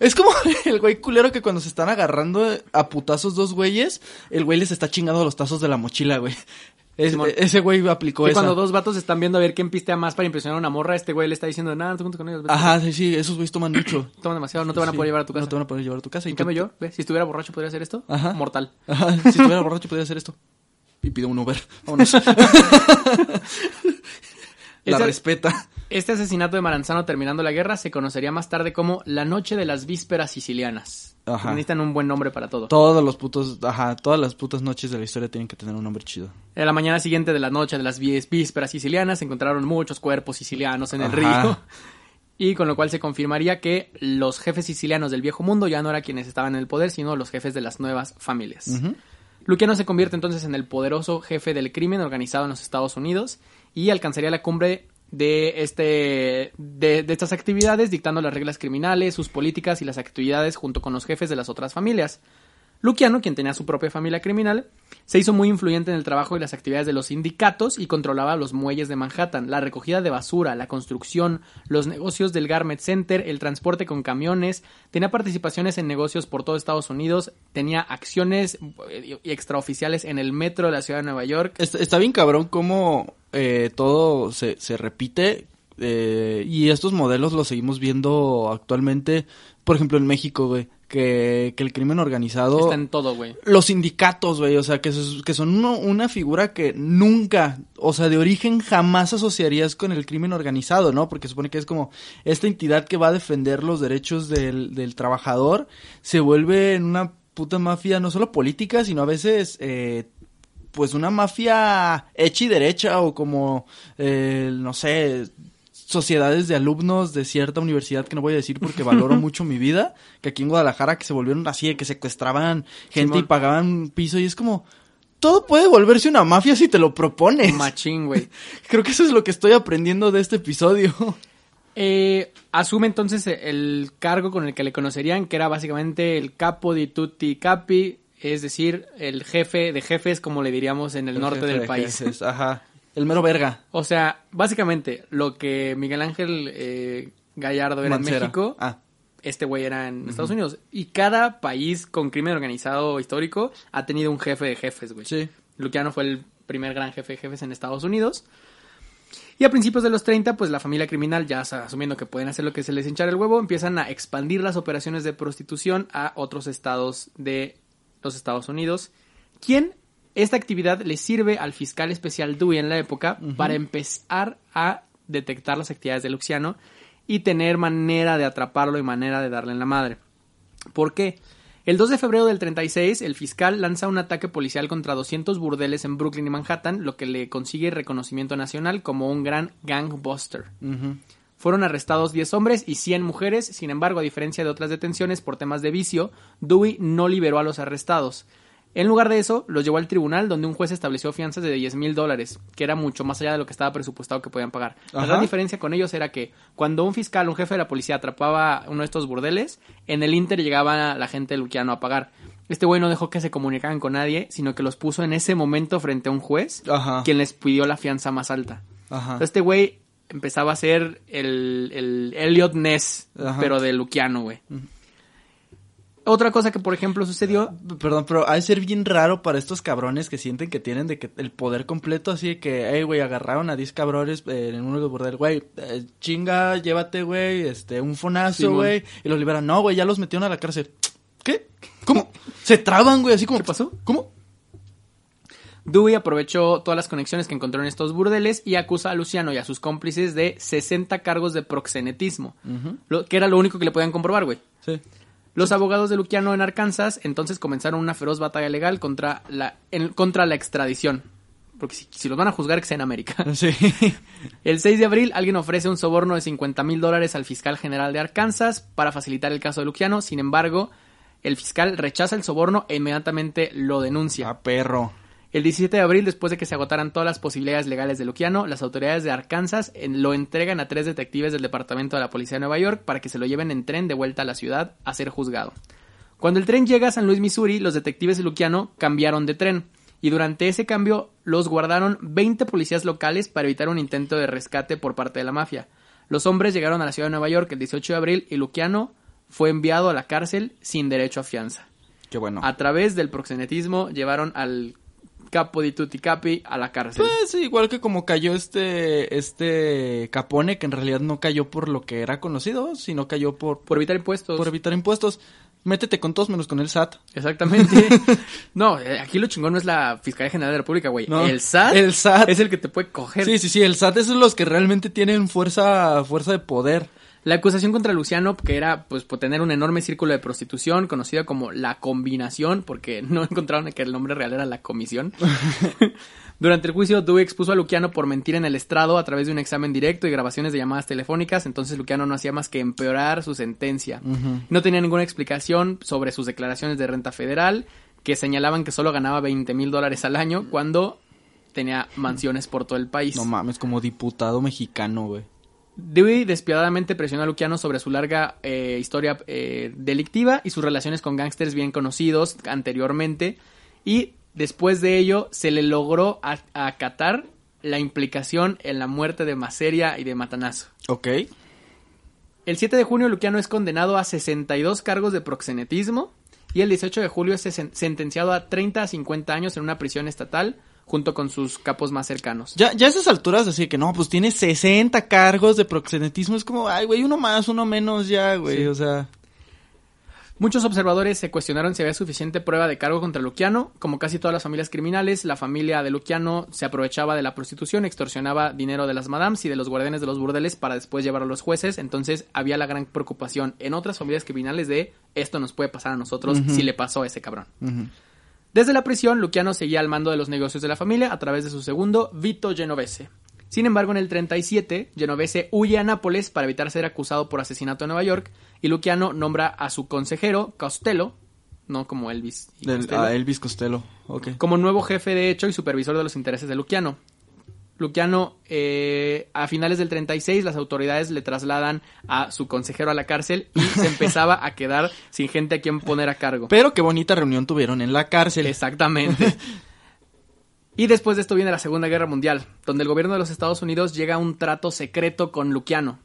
es como el güey culero que cuando se están agarrando a putazos dos güeyes, el güey les está chingando los tazos de la mochila, güey. Es- ese güey aplicó Y esa. cuando dos vatos están viendo a ver quién pistea más para impresionar a una morra, este güey le está diciendo, nada, no te juntes con ellos. vete". Ajá, sí, sí, esos güeyes toman mucho. Toman demasiado, no te van a Sí, poder llevar a tu casa. No te van a poder llevar a tu casa. Y En cambio yo, ve, si estuviera borracho podría hacer esto. Ajá. Mortal. Ajá, si estuviera borracho podría hacer esto. Y pido un Uber. Vámonos. La Esa- respeta. Este asesinato de Maranzano terminando la guerra se conocería más tarde como la Noche de las Vísperas Sicilianas. Ajá. Necesitan un buen nombre para todo. Todos los putos, ajá, todas las putas noches de la historia tienen que tener un nombre chido. En la mañana siguiente de la noche de las ví- vísperas sicilianas se encontraron muchos cuerpos sicilianos en el Ajá. río. Y con lo cual se confirmaría que los jefes sicilianos del viejo mundo ya no eran quienes estaban en el poder, sino los jefes de las nuevas familias. Luciano se convierte entonces en el poderoso jefe del crimen organizado en los Estados Unidos y alcanzaría la cumbre de este de, de estas actividades dictando las reglas criminales, sus políticas y las actividades junto con los jefes de las otras familias. Luciano, quien tenía su propia familia criminal, se hizo muy influyente en el trabajo y las actividades de los sindicatos y controlaba los muelles de Manhattan, la recogida de basura, la construcción, los negocios del Garment Center, el transporte con camiones, tenía participaciones en negocios por todo Estados Unidos, tenía acciones eh, extraoficiales en el metro de la ciudad de Nueva York. Está, está bien cabrón cómo eh, todo se, se repite eh, y estos modelos los seguimos viendo actualmente, por ejemplo en México, güey, que, que el crimen organizado... Está en todo, güey. Los sindicatos, güey, o sea, que, que son uno- una figura que nunca, o sea, de origen jamás asociarías con el crimen organizado, ¿no? Porque supone que es como esta entidad que va a defender los derechos del, del trabajador, se vuelve en una puta mafia no solo política, sino a veces, eh, pues una mafia hecha y derecha o como, eh, no sé, sociedades de alumnos de cierta universidad que no voy a decir porque valoro mucho mi vida, que aquí en Guadalajara que se volvieron así, de que secuestraban gente Simón. y pagaban piso y es como, todo puede volverse una mafia si te lo propones. Machín, güey. Creo que eso es lo que estoy aprendiendo de este episodio. Eh, asume entonces el cargo con el que le conocerían, que era básicamente el capo di tutti capi, es decir, el jefe de jefes, como le diríamos en el, norte del de país. jefes, Ajá. El mero verga. O sea, básicamente, lo que Miguel Ángel eh, Gallardo era Mancera. en México, Ah. este güey era en Estados Unidos. Y cada país con crimen organizado histórico ha tenido un jefe de jefes, güey. Sí. Luciano fue el primer gran jefe de jefes en Estados Unidos. Y a principios de los 30, pues la familia criminal, ya asumiendo que pueden hacer lo que se les hinchara el huevo, empiezan a expandir las operaciones de prostitución a otros estados de los Estados Unidos. ¿Quién? Esta actividad le sirve al fiscal especial Dewey en la época para empezar a detectar las actividades de Luciano y tener manera de atraparlo y manera de darle en la madre. ¿Por qué? El 2 de febrero del 36, el fiscal lanza un ataque policial contra 200 burdeles en Brooklyn y Manhattan, lo que le consigue reconocimiento nacional como un gran gangbuster. Fueron arrestados 10 hombres y 100 mujeres, sin embargo, a diferencia de otras detenciones por temas de vicio, Dewey no liberó a los arrestados. En lugar de eso, los llevó al tribunal donde un juez estableció fianzas de 10 mil dólares, que era mucho más allá de lo que estaba presupuestado que podían pagar. La gran diferencia con ellos era que cuando un fiscal, un jefe de la policía atrapaba uno de estos burdeles, en el Inter llegaba la gente de Luciano a pagar. Este güey no dejó que se comunicaran con nadie, sino que los puso en ese momento frente a un juez, Ajá. quien les pidió la fianza más alta. Ajá. Entonces, este güey empezaba a ser el, el Elliot Ness, Ajá. pero de Luciano, güey. Otra cosa que, por ejemplo, sucedió... Perdón, pero ha de ser bien raro para estos cabrones que sienten que tienen de que el poder completo, así de que, hey, güey, agarraron a 10 cabrones eh, en uno de burdel, güey, eh, chinga, llévate, güey, este, un fonazo, güey, y los liberan. No, güey, ya los metieron a la cárcel. ¿Qué? ¿Cómo? Se traban, güey, así como. ¿Qué pasó? ¿Cómo? Dewey aprovechó todas las conexiones que encontró en estos burdeles y acusa a Luciano y a sus cómplices de 60 cargos de proxenetismo, lo, que era lo único que le podían comprobar, güey. Sí. Los abogados de Luciano en Arkansas entonces comenzaron una feroz batalla legal contra la, en- contra la extradición. Porque si, si los van a juzgar, que sea en América. Sí. El 6 de abril, alguien ofrece un soborno de 50 mil dólares al fiscal general de Arkansas para facilitar el caso de Luciano. Sin embargo, el fiscal rechaza el soborno e inmediatamente lo denuncia. A perro. El 17 de abril, después de que se agotaran todas las posibilidades legales de Luciano, las autoridades de Arkansas en- lo entregan a tres detectives del Departamento de la Policía de Nueva York para que se lo lleven en tren de vuelta a la ciudad a ser juzgado. Cuando el tren llega a San Luis, Missouri, los detectives de Luciano cambiaron de tren y durante ese cambio los guardaron 20 policías locales para evitar un intento de rescate por parte de la mafia. Los hombres llegaron a la ciudad de Nueva York el 18 de abril y Luciano fue enviado a la cárcel sin derecho a fianza. Qué bueno. A través del proxenetismo llevaron al capo di tutti capi a la cárcel. Pues igual que como cayó este este Capone, que en realidad no cayó por lo que era conocido, sino cayó por, Por evitar impuestos. por evitar impuestos. Métete con todos menos con el SAT. Exactamente. no, eh, aquí lo chingón no es la Fiscalía General de la República, güey. No, el SAT. el SAT. Es el que te puede coger. Sí, sí, sí, el SAT es los que realmente tienen fuerza fuerza de poder. La acusación contra Luciano, que era pues por tener un enorme círculo de prostitución, conocida como la combinación, porque no encontraron que el nombre real era la comisión. Durante el juicio, Dewey expuso a Luciano por mentir en el estrado a través de un examen directo y grabaciones de llamadas telefónicas, entonces Luciano no hacía más que empeorar su sentencia. No tenía ninguna explicación sobre sus declaraciones de renta federal, que señalaban que solo ganaba 20 mil dólares al año cuando tenía mansiones por todo el país. No mames, como diputado mexicano, güey. Dewey despiadadamente presionó a Luciano sobre su larga eh, historia eh, delictiva y sus relaciones con gángsters bien conocidos anteriormente. Y después de ello se le logró acatar la implicación en la muerte de Maseria y de Matanazo. Ok. El 7 de junio Luciano es condenado a 62 cargos de proxenetismo y el 18 de julio es sen- sentenciado a 30 a 50 años en una prisión estatal junto con sus capos más cercanos. Ya, ya a esas alturas decir que no, pues tiene 60 cargos de proxenetismo. Es como, ay, güey, uno más, uno menos ya, güey. Sí. O sea, Muchos observadores se cuestionaron si había suficiente prueba de cargo contra Luciano. Como casi todas las familias criminales, la familia de Luciano se aprovechaba de la prostitución, extorsionaba dinero de las madams y de los guardianes de los burdeles para después llevarlo a los jueces. Entonces había la gran preocupación en otras familias criminales de esto nos puede pasar a nosotros si le pasó a ese cabrón. Desde la prisión, Luciano seguía al mando de los negocios de la familia a través de su segundo, Vito Genovese. Sin embargo, en el 37, Genovese huye a Nápoles para evitar ser acusado por asesinato en Nueva York y Luciano nombra a su consejero, Costello, no como Elvis, y Del, Costello, a Elvis Costello. Ok. como nuevo jefe de hecho y supervisor de los intereses de Luciano. Luciano, eh, a finales del 36, las autoridades le trasladan a su consejero a la cárcel y se empezaba a quedar sin gente a quien poner a cargo. Pero qué bonita reunión tuvieron en la cárcel. Exactamente. Y después de esto viene la Segunda Guerra Mundial, donde el gobierno de los Estados Unidos llega a un trato secreto con Luciano.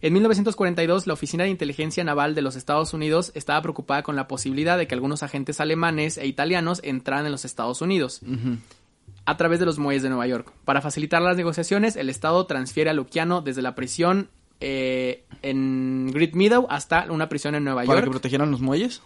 En 1942, la Oficina de Inteligencia Naval de los Estados Unidos estaba preocupada con la posibilidad de que algunos agentes alemanes e italianos entraran en los Estados Unidos. A través de los muelles de Nueva York. Para facilitar las negociaciones, el Estado transfiere a Luciano desde la prisión eh, en Great Meadow hasta una prisión en Nueva Para York que protegieran los muelles.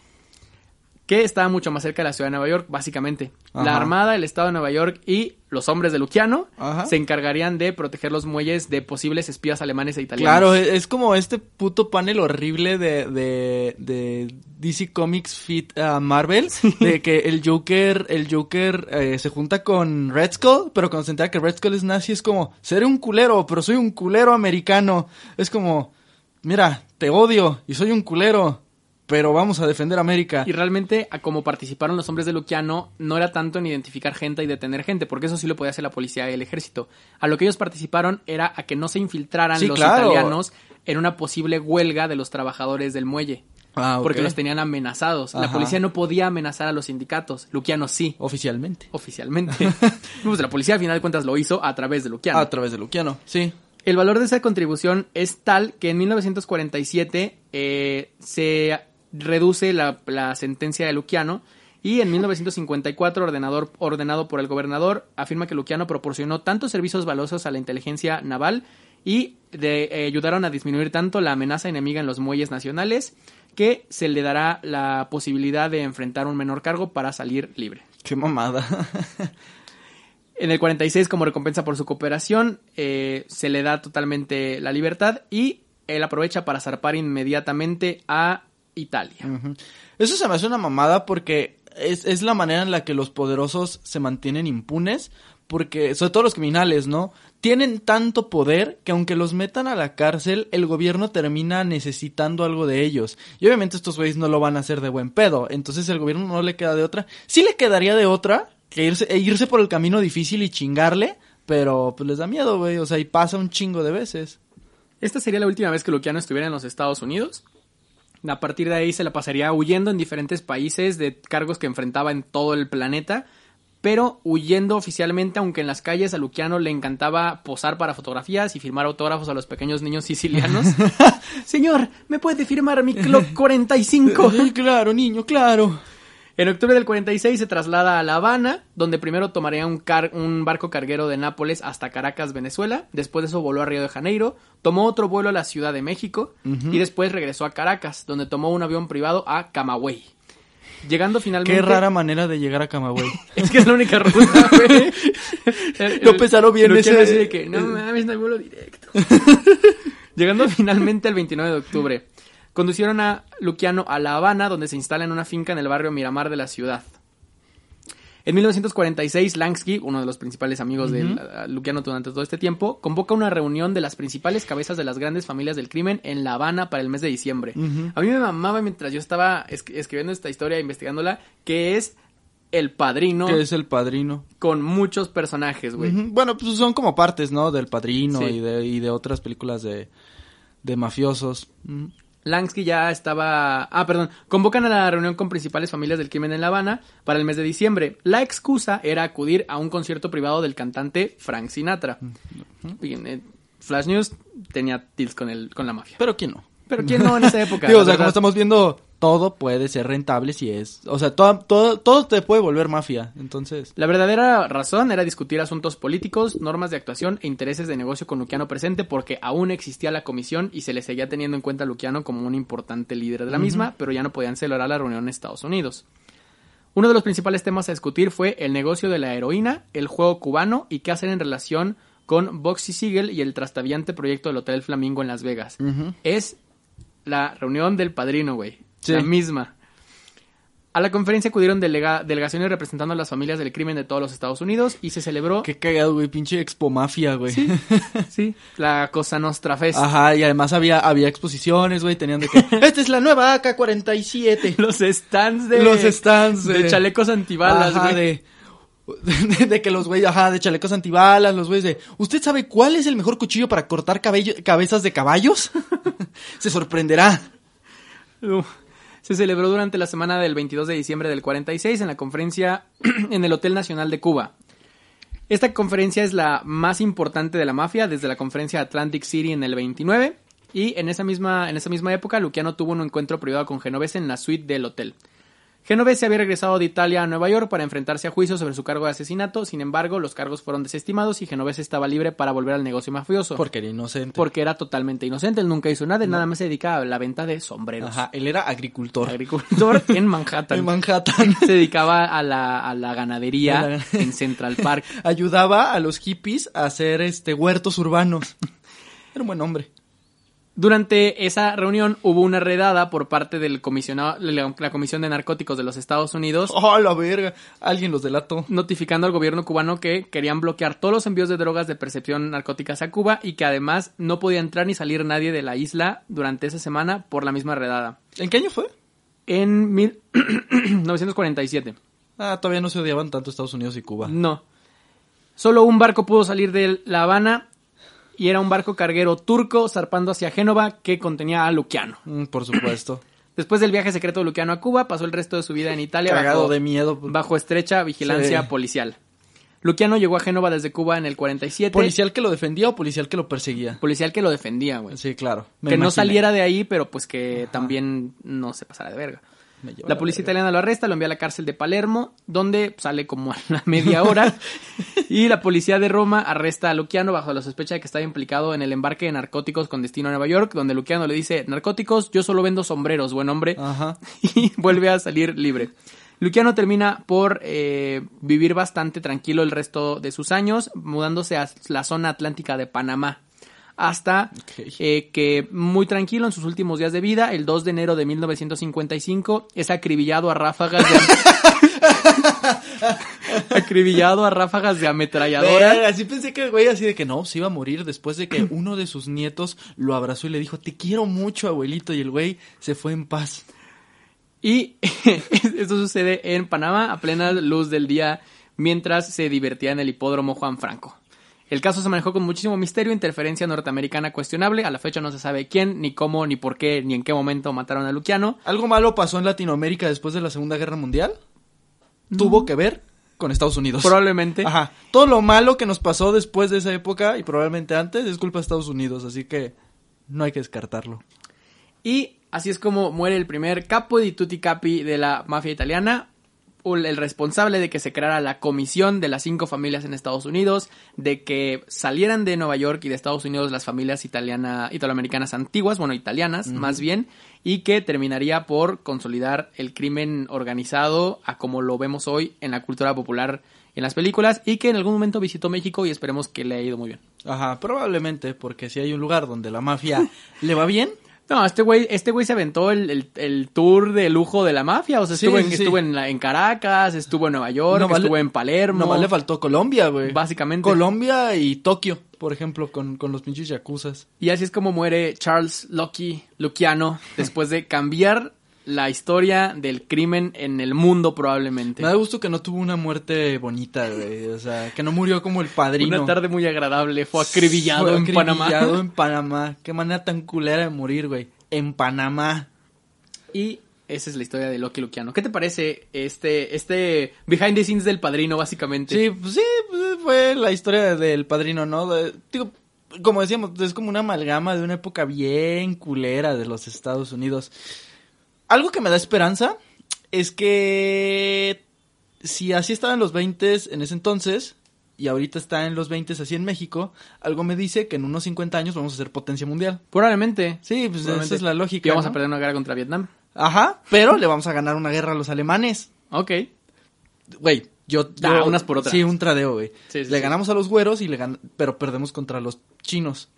Que estaba mucho más cerca de la ciudad de Nueva York, básicamente. La. Armada, el Estado de Nueva York y los hombres de Luciano Ajá. se encargarían de proteger los muelles de posibles espías alemanes e italianos. Claro, es es como este puto panel horrible de, de, de DC Comics Fit Marvel, de que el Joker, el Joker eh, se junta con Red Skull, pero cuando se entera que Red Skull es nazi es como, seré un culero, pero soy un culero americano. Es como, mira, te odio y soy un culero, pero vamos a defender América. Y realmente, a como participaron los hombres de Luciano, no era tanto en identificar gente y detener gente, porque eso sí lo podía hacer la policía y el ejército. A lo que ellos participaron era a que no se infiltraran Sí, los claro. italianos en una posible huelga de los trabajadores del muelle. Ah, ok. porque los tenían amenazados. La policía no podía amenazar a los sindicatos. Luquiano sí, Oficialmente. oficialmente. pues la policía, a final de cuentas, lo hizo a través de Luquiano. A través de Luquiano, sí. El valor de esa contribución es tal que en 1947 eh, se reduce la, la sentencia de Luquiano y en 1954 ordenador, ordenado por el gobernador afirma que Luquiano proporcionó tantos servicios valiosos a la inteligencia naval y de- eh, ayudaron a disminuir tanto la amenaza enemiga en los muelles nacionales que se le dará la posibilidad de enfrentar un menor cargo para salir libre. Qué mamada. En el 46, como recompensa por su cooperación, eh, se le da totalmente la libertad y él aprovecha para zarpar inmediatamente a Italia. Eso se me hace una mamada porque es, es la manera en la que los poderosos se mantienen impunes. Porque, sobre todo los criminales, ¿no? Tienen tanto poder que aunque los metan a la cárcel, el gobierno termina necesitando algo de ellos. Y obviamente estos güeyes no lo van a hacer de buen pedo. Entonces el gobierno no le queda de otra. Sí le quedaría de otra que irse, e irse por el camino difícil y chingarle. Pero pues les da miedo, güey. O sea, y pasa un chingo de veces. Esta sería la última vez que Luciano estuviera en los Estados Unidos. A partir de ahí se la pasaría huyendo en diferentes países de cargos que enfrentaba en todo el planeta, pero huyendo oficialmente, aunque en las calles a Luciano le encantaba posar para fotografías y firmar autógrafos a los pequeños niños sicilianos. Señor, ¿me puede firmar mi Clock 45? Sí, claro, niño, claro. En octubre del 46 se traslada a La Habana, donde primero tomaría un, car- un barco carguero de Nápoles hasta Caracas, Venezuela. Después de eso voló a Río de Janeiro, tomó otro vuelo a la Ciudad de México y después regresó a Caracas, donde tomó un avión privado a Camagüey. Llegando finalmente... Qué rara manera de llegar a Camagüey. Es que es la única ruta, güey. No pensaron bien Luciano ese- de que, no mames, no hay vuelo directo. Llegando finalmente el 29 de octubre, conducieron a Luciano a La Habana, donde se instala en una finca en el barrio Miramar de la ciudad. En 1946, Lansky, uno de los principales amigos de Luciano durante todo este tiempo, convoca una reunión de las principales cabezas de las grandes familias del crimen en La Habana para el mes de diciembre. A mí me mamaba mientras yo estaba es- escribiendo esta historia, investigándola, que es el padrino Que es el padrino. con muchos personajes, güey. Bueno, pues son como partes, ¿no? Del padrino Sí. y, de, y de otras películas de, de mafiosos. Lansky ya estaba... Ah, perdón. Convocan a la reunión con principales familias del crimen en La Habana para el mes de diciembre. La excusa era acudir a un concierto privado del cantante Frank Sinatra. Bien, eh, Flash News tenía deals con, el, con la mafia. Pero ¿quién no? Pero ¿quién no en esa época? Digo, o sea, como estamos viendo, todo puede ser rentable si es... O sea, todo, todo, todo te puede volver mafia. Entonces... La verdadera razón era discutir asuntos políticos, normas de actuación e intereses de negocio con Luciano presente porque aún existía la comisión y se le seguía teniendo en cuenta a Luciano como un importante líder de la misma, pero ya no podían celebrar la reunión en Estados Unidos. Uno de los principales temas a discutir fue el negocio de la heroína, el juego cubano y qué hacer en relación con Boxy Siegel y el trastaviante proyecto del Hotel Flamingo en Las Vegas. Es la reunión del padrino, güey. Sí. La misma. A la conferencia acudieron delega- delegaciones representando a las familias del crimen de todos los Estados Unidos y se celebró, Qué cagado, güey. Pinche expo mafia, güey. Sí. sí, la Cosa Nostra Fest. Ajá, y además había, había exposiciones, güey. Tenían de que... Esta es la nueva AK-47. Los stands de... Los stands de, chalecos antibalas, güey. de, de, de que los güeyes, ajá, de chalecos antibalas, los güeyes de, ¿usted sabe cuál es el mejor cuchillo para cortar cabello- cabezas de caballos? Se sorprenderá. Se celebró durante la semana del 22 de diciembre del 46 en la conferencia en el Hotel Nacional de Cuba. Esta conferencia es la más importante de la mafia desde la conferencia Atlantic City en el 29 y en esa misma, en esa misma época Luciano tuvo un encuentro privado con Genovese en la suite del hotel. Genovese había regresado de Italia a Nueva York para enfrentarse a juicio sobre su cargo de asesinato, sin embargo los cargos fueron desestimados y Genovese estaba libre para volver al negocio mafioso. Porque era inocente. Porque era totalmente inocente, él nunca hizo nada, él nada más se dedicaba a la venta de sombreros. Ajá, él era agricultor. Agricultor en Manhattan. En Manhattan. Se dedicaba a la, a la ganadería A la- en Central Park. Ayudaba a los hippies a hacer este huertos urbanos. Era un buen hombre. Durante esa reunión hubo una redada por parte del comisionado, la, la Comisión de Narcóticos de los Estados Unidos, Oh, la verga. Alguien los delató. notificando al gobierno cubano que querían bloquear todos los envíos de drogas de percepción narcóticas a Cuba y que además no podía entrar ni salir nadie de la isla durante esa semana por la misma redada. ¿En qué año fue? En mil- 1947. Ah, todavía no se odiaban tanto Estados Unidos y Cuba. No. Solo un barco pudo salir de La Habana y era un barco carguero turco zarpando hacia Génova que contenía a Luciano. Mm, por supuesto. Después del viaje secreto de Luciano a Cuba, pasó el resto de su vida en Italia Cagado bajo, de miedo. bajo estrecha vigilancia Sí. policial. Luciano llegó a Génova desde Cuba en el 47. ¿Policial que lo defendía o policial que lo perseguía? policial que lo defendía, güey. Sí, claro. que no saliera de ahí, pero pues que también no se pasara de verga. La policía italiana lo arresta, lo envía a la cárcel de Palermo, donde sale como a la media hora. y la policía de Roma arresta a Luciano bajo la sospecha de que estaba implicado en el embarque de narcóticos con destino a Nueva York, donde Luciano le dice, narcóticos, yo solo vendo sombreros, buen hombre. Ajá. y vuelve a salir libre. Luciano termina por eh, vivir bastante tranquilo el resto de sus años, mudándose a la zona atlántica de Panamá. Hasta eh, que muy tranquilo en sus últimos días de vida, el 2 de enero de 1955, es acribillado a ráfagas de... acribillado a ráfagas de ametralladora. Así pensé que el güey así de que no, se iba a morir después de que uno de sus nietos lo abrazó y le dijo, te quiero mucho, abuelito, y el güey se fue en paz. Y esto sucede en Panamá a plena luz del día mientras se divertía en el hipódromo Juan Franco. El caso se manejó con muchísimo misterio, interferencia norteamericana cuestionable. A la fecha no se sabe quién, ni cómo, ni por qué, ni en qué momento mataron a Luciano. ¿Algo malo pasó en Latinoamérica después de la Segunda Guerra Mundial? Tuvo que ver con Estados Unidos. Probablemente. Ajá. Todo lo malo que nos pasó después de esa época y probablemente antes es culpa de Estados Unidos, así que no hay que descartarlo. Y así es como muere el primer capo di tutti capi de la mafia italiana, el responsable de que se creara la comisión de las cinco familias en Estados Unidos, de que salieran de Nueva York y de Estados Unidos las familias italiana, italoamericanas antiguas, bueno, italianas más bien, y que terminaría por consolidar el crimen organizado a como lo vemos hoy en la cultura popular en las películas y que en algún momento visitó México y esperemos que le haya ido muy bien. Ajá, probablemente, porque si hay un lugar donde la mafia le va bien, No, este güey, este güey se aventó el, el- el tour de lujo de la mafia. O sea, Sí, estuvo, en, sí, estuvo en, la- en Caracas, estuvo en Nueva York, le- estuvo en Palermo. nomás le faltó Colombia, güey. Básicamente. Colombia y Tokio, por ejemplo, con, con los pinches yakuzas. Y así es como muere Charles Lucky Luciano después de cambiar la historia del crimen en el mundo probablemente. Me da gusto que no tuvo una muerte bonita, güey. O sea, que no murió como el padrino. Una tarde muy agradable, fue acribillado Fue en Panamá. acribillado en Panamá. Qué manera tan culera de morir, güey. En Panamá. Y esa es la historia de Lucky Luciano. ¿Qué te parece este, este behind the scenes del padrino, básicamente? Sí, pues sí, pues fue la historia del padrino, ¿no? De- digo, como decíamos, es como una amalgama de una época bien culera de los Estados Unidos. Algo que me da esperanza es que si así estaba en los 20 en ese entonces y ahorita está en los 20 así en México, algo me dice que en unos 50 años vamos a ser potencia mundial. Probablemente. Sí, pues Probablemente. esa es la lógica. Y vamos ¿no? a perder una guerra contra Vietnam. Ajá, pero le vamos a ganar una guerra a los alemanes. Ok. Güey, yo, yo- unas por otras. Sí, un tradeo, güey. Sí, sí, le sí. ganamos a los güeros y le gan- pero perdemos contra los chinos.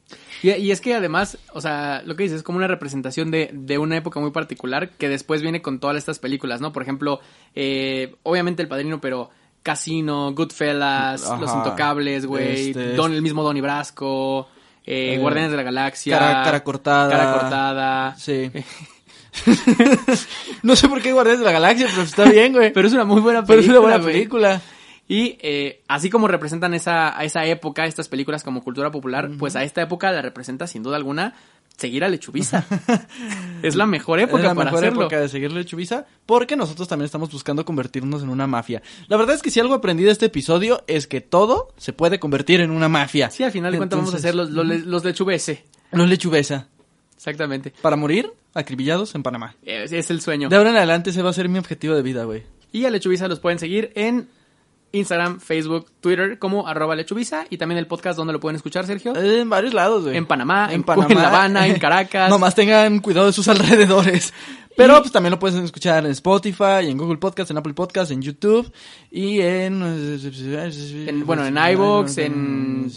Y, y es que además, o sea, lo que dices es como una representación de, de una época muy particular que después viene con todas estas películas, ¿no? Por ejemplo, eh, obviamente El Padrino, pero Casino, Goodfellas, Ajá. Los Intocables, güey, Este- Don, el mismo Donnie Brasco, eh, Eh, Guardianes de la Galaxia, cara- cara cortada. Cara cortada. Sí. no sé por qué Guardianes de la Galaxia, pero está bien, güey. Pero es una muy buena Pero película. es una buena güey. película. Y eh, así como representan esa, a esa época, estas películas como cultura popular, pues a esta época la representa sin duda alguna seguir a Lechubiza. es la mejor época es la para mejor hacerlo. época de seguirle Chubisa, porque nosotros también estamos buscando convertirnos en una mafia. La verdad es que si algo aprendí de este episodio es que todo se puede convertir en una mafia. Sí, al final de cuentas vamos a hacer los, los, le- los lechubese. Los lechubesa. Exactamente. Para morir, acribillados en Panamá. Es, es el sueño. De ahora en adelante ese va a ser mi objetivo de vida, güey. Y a Lechubiza los pueden seguir en Instagram, Facebook, Twitter como arroba Lechubiza y también el podcast donde lo pueden escuchar, Sergio. En varios lados, güey. En Panamá, en, en La Habana, en Caracas. Nomás tengan cuidado de sus alrededores. Pero pues también lo pueden escuchar en Spotify, en Google Podcast, en Apple Podcast, en YouTube y en... En- bueno, en iVoox, en...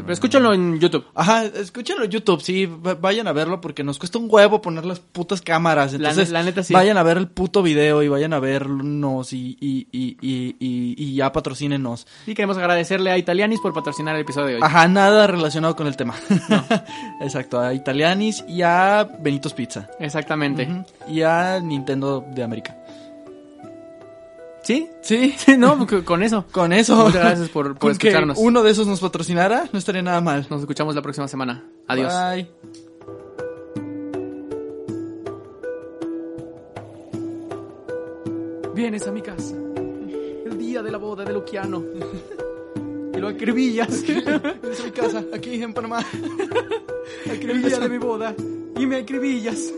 pero escúchanlo en YouTube. Ajá, escúchenlo en YouTube, sí, va- vayan a verlo porque nos cuesta un huevo poner las putas cámaras. La Entonces, ne- la neta sí. vayan a ver el puto video y vayan a vernos y, y, y, y, ya patrocínenos. Y queremos agradecerle a Italianis por patrocinar el episodio de hoy. Ajá, nada relacionado con el tema. Exacto, a Italianis y a Benitos Pizza. Exactamente. Y a Nintendo de América. ¿Sí? Sí, no, con eso. con eso. Muchas gracias por, por Con que escucharnos. uno de esos nos patrocinara, no estaría nada mal. Nos escuchamos la próxima semana. Adiós. Bye. vienes a mi casa el día de la boda de Luciano y lo acribillas. Vienes a mi casa, aquí en Panamá. el día de mi boda y me acribillas.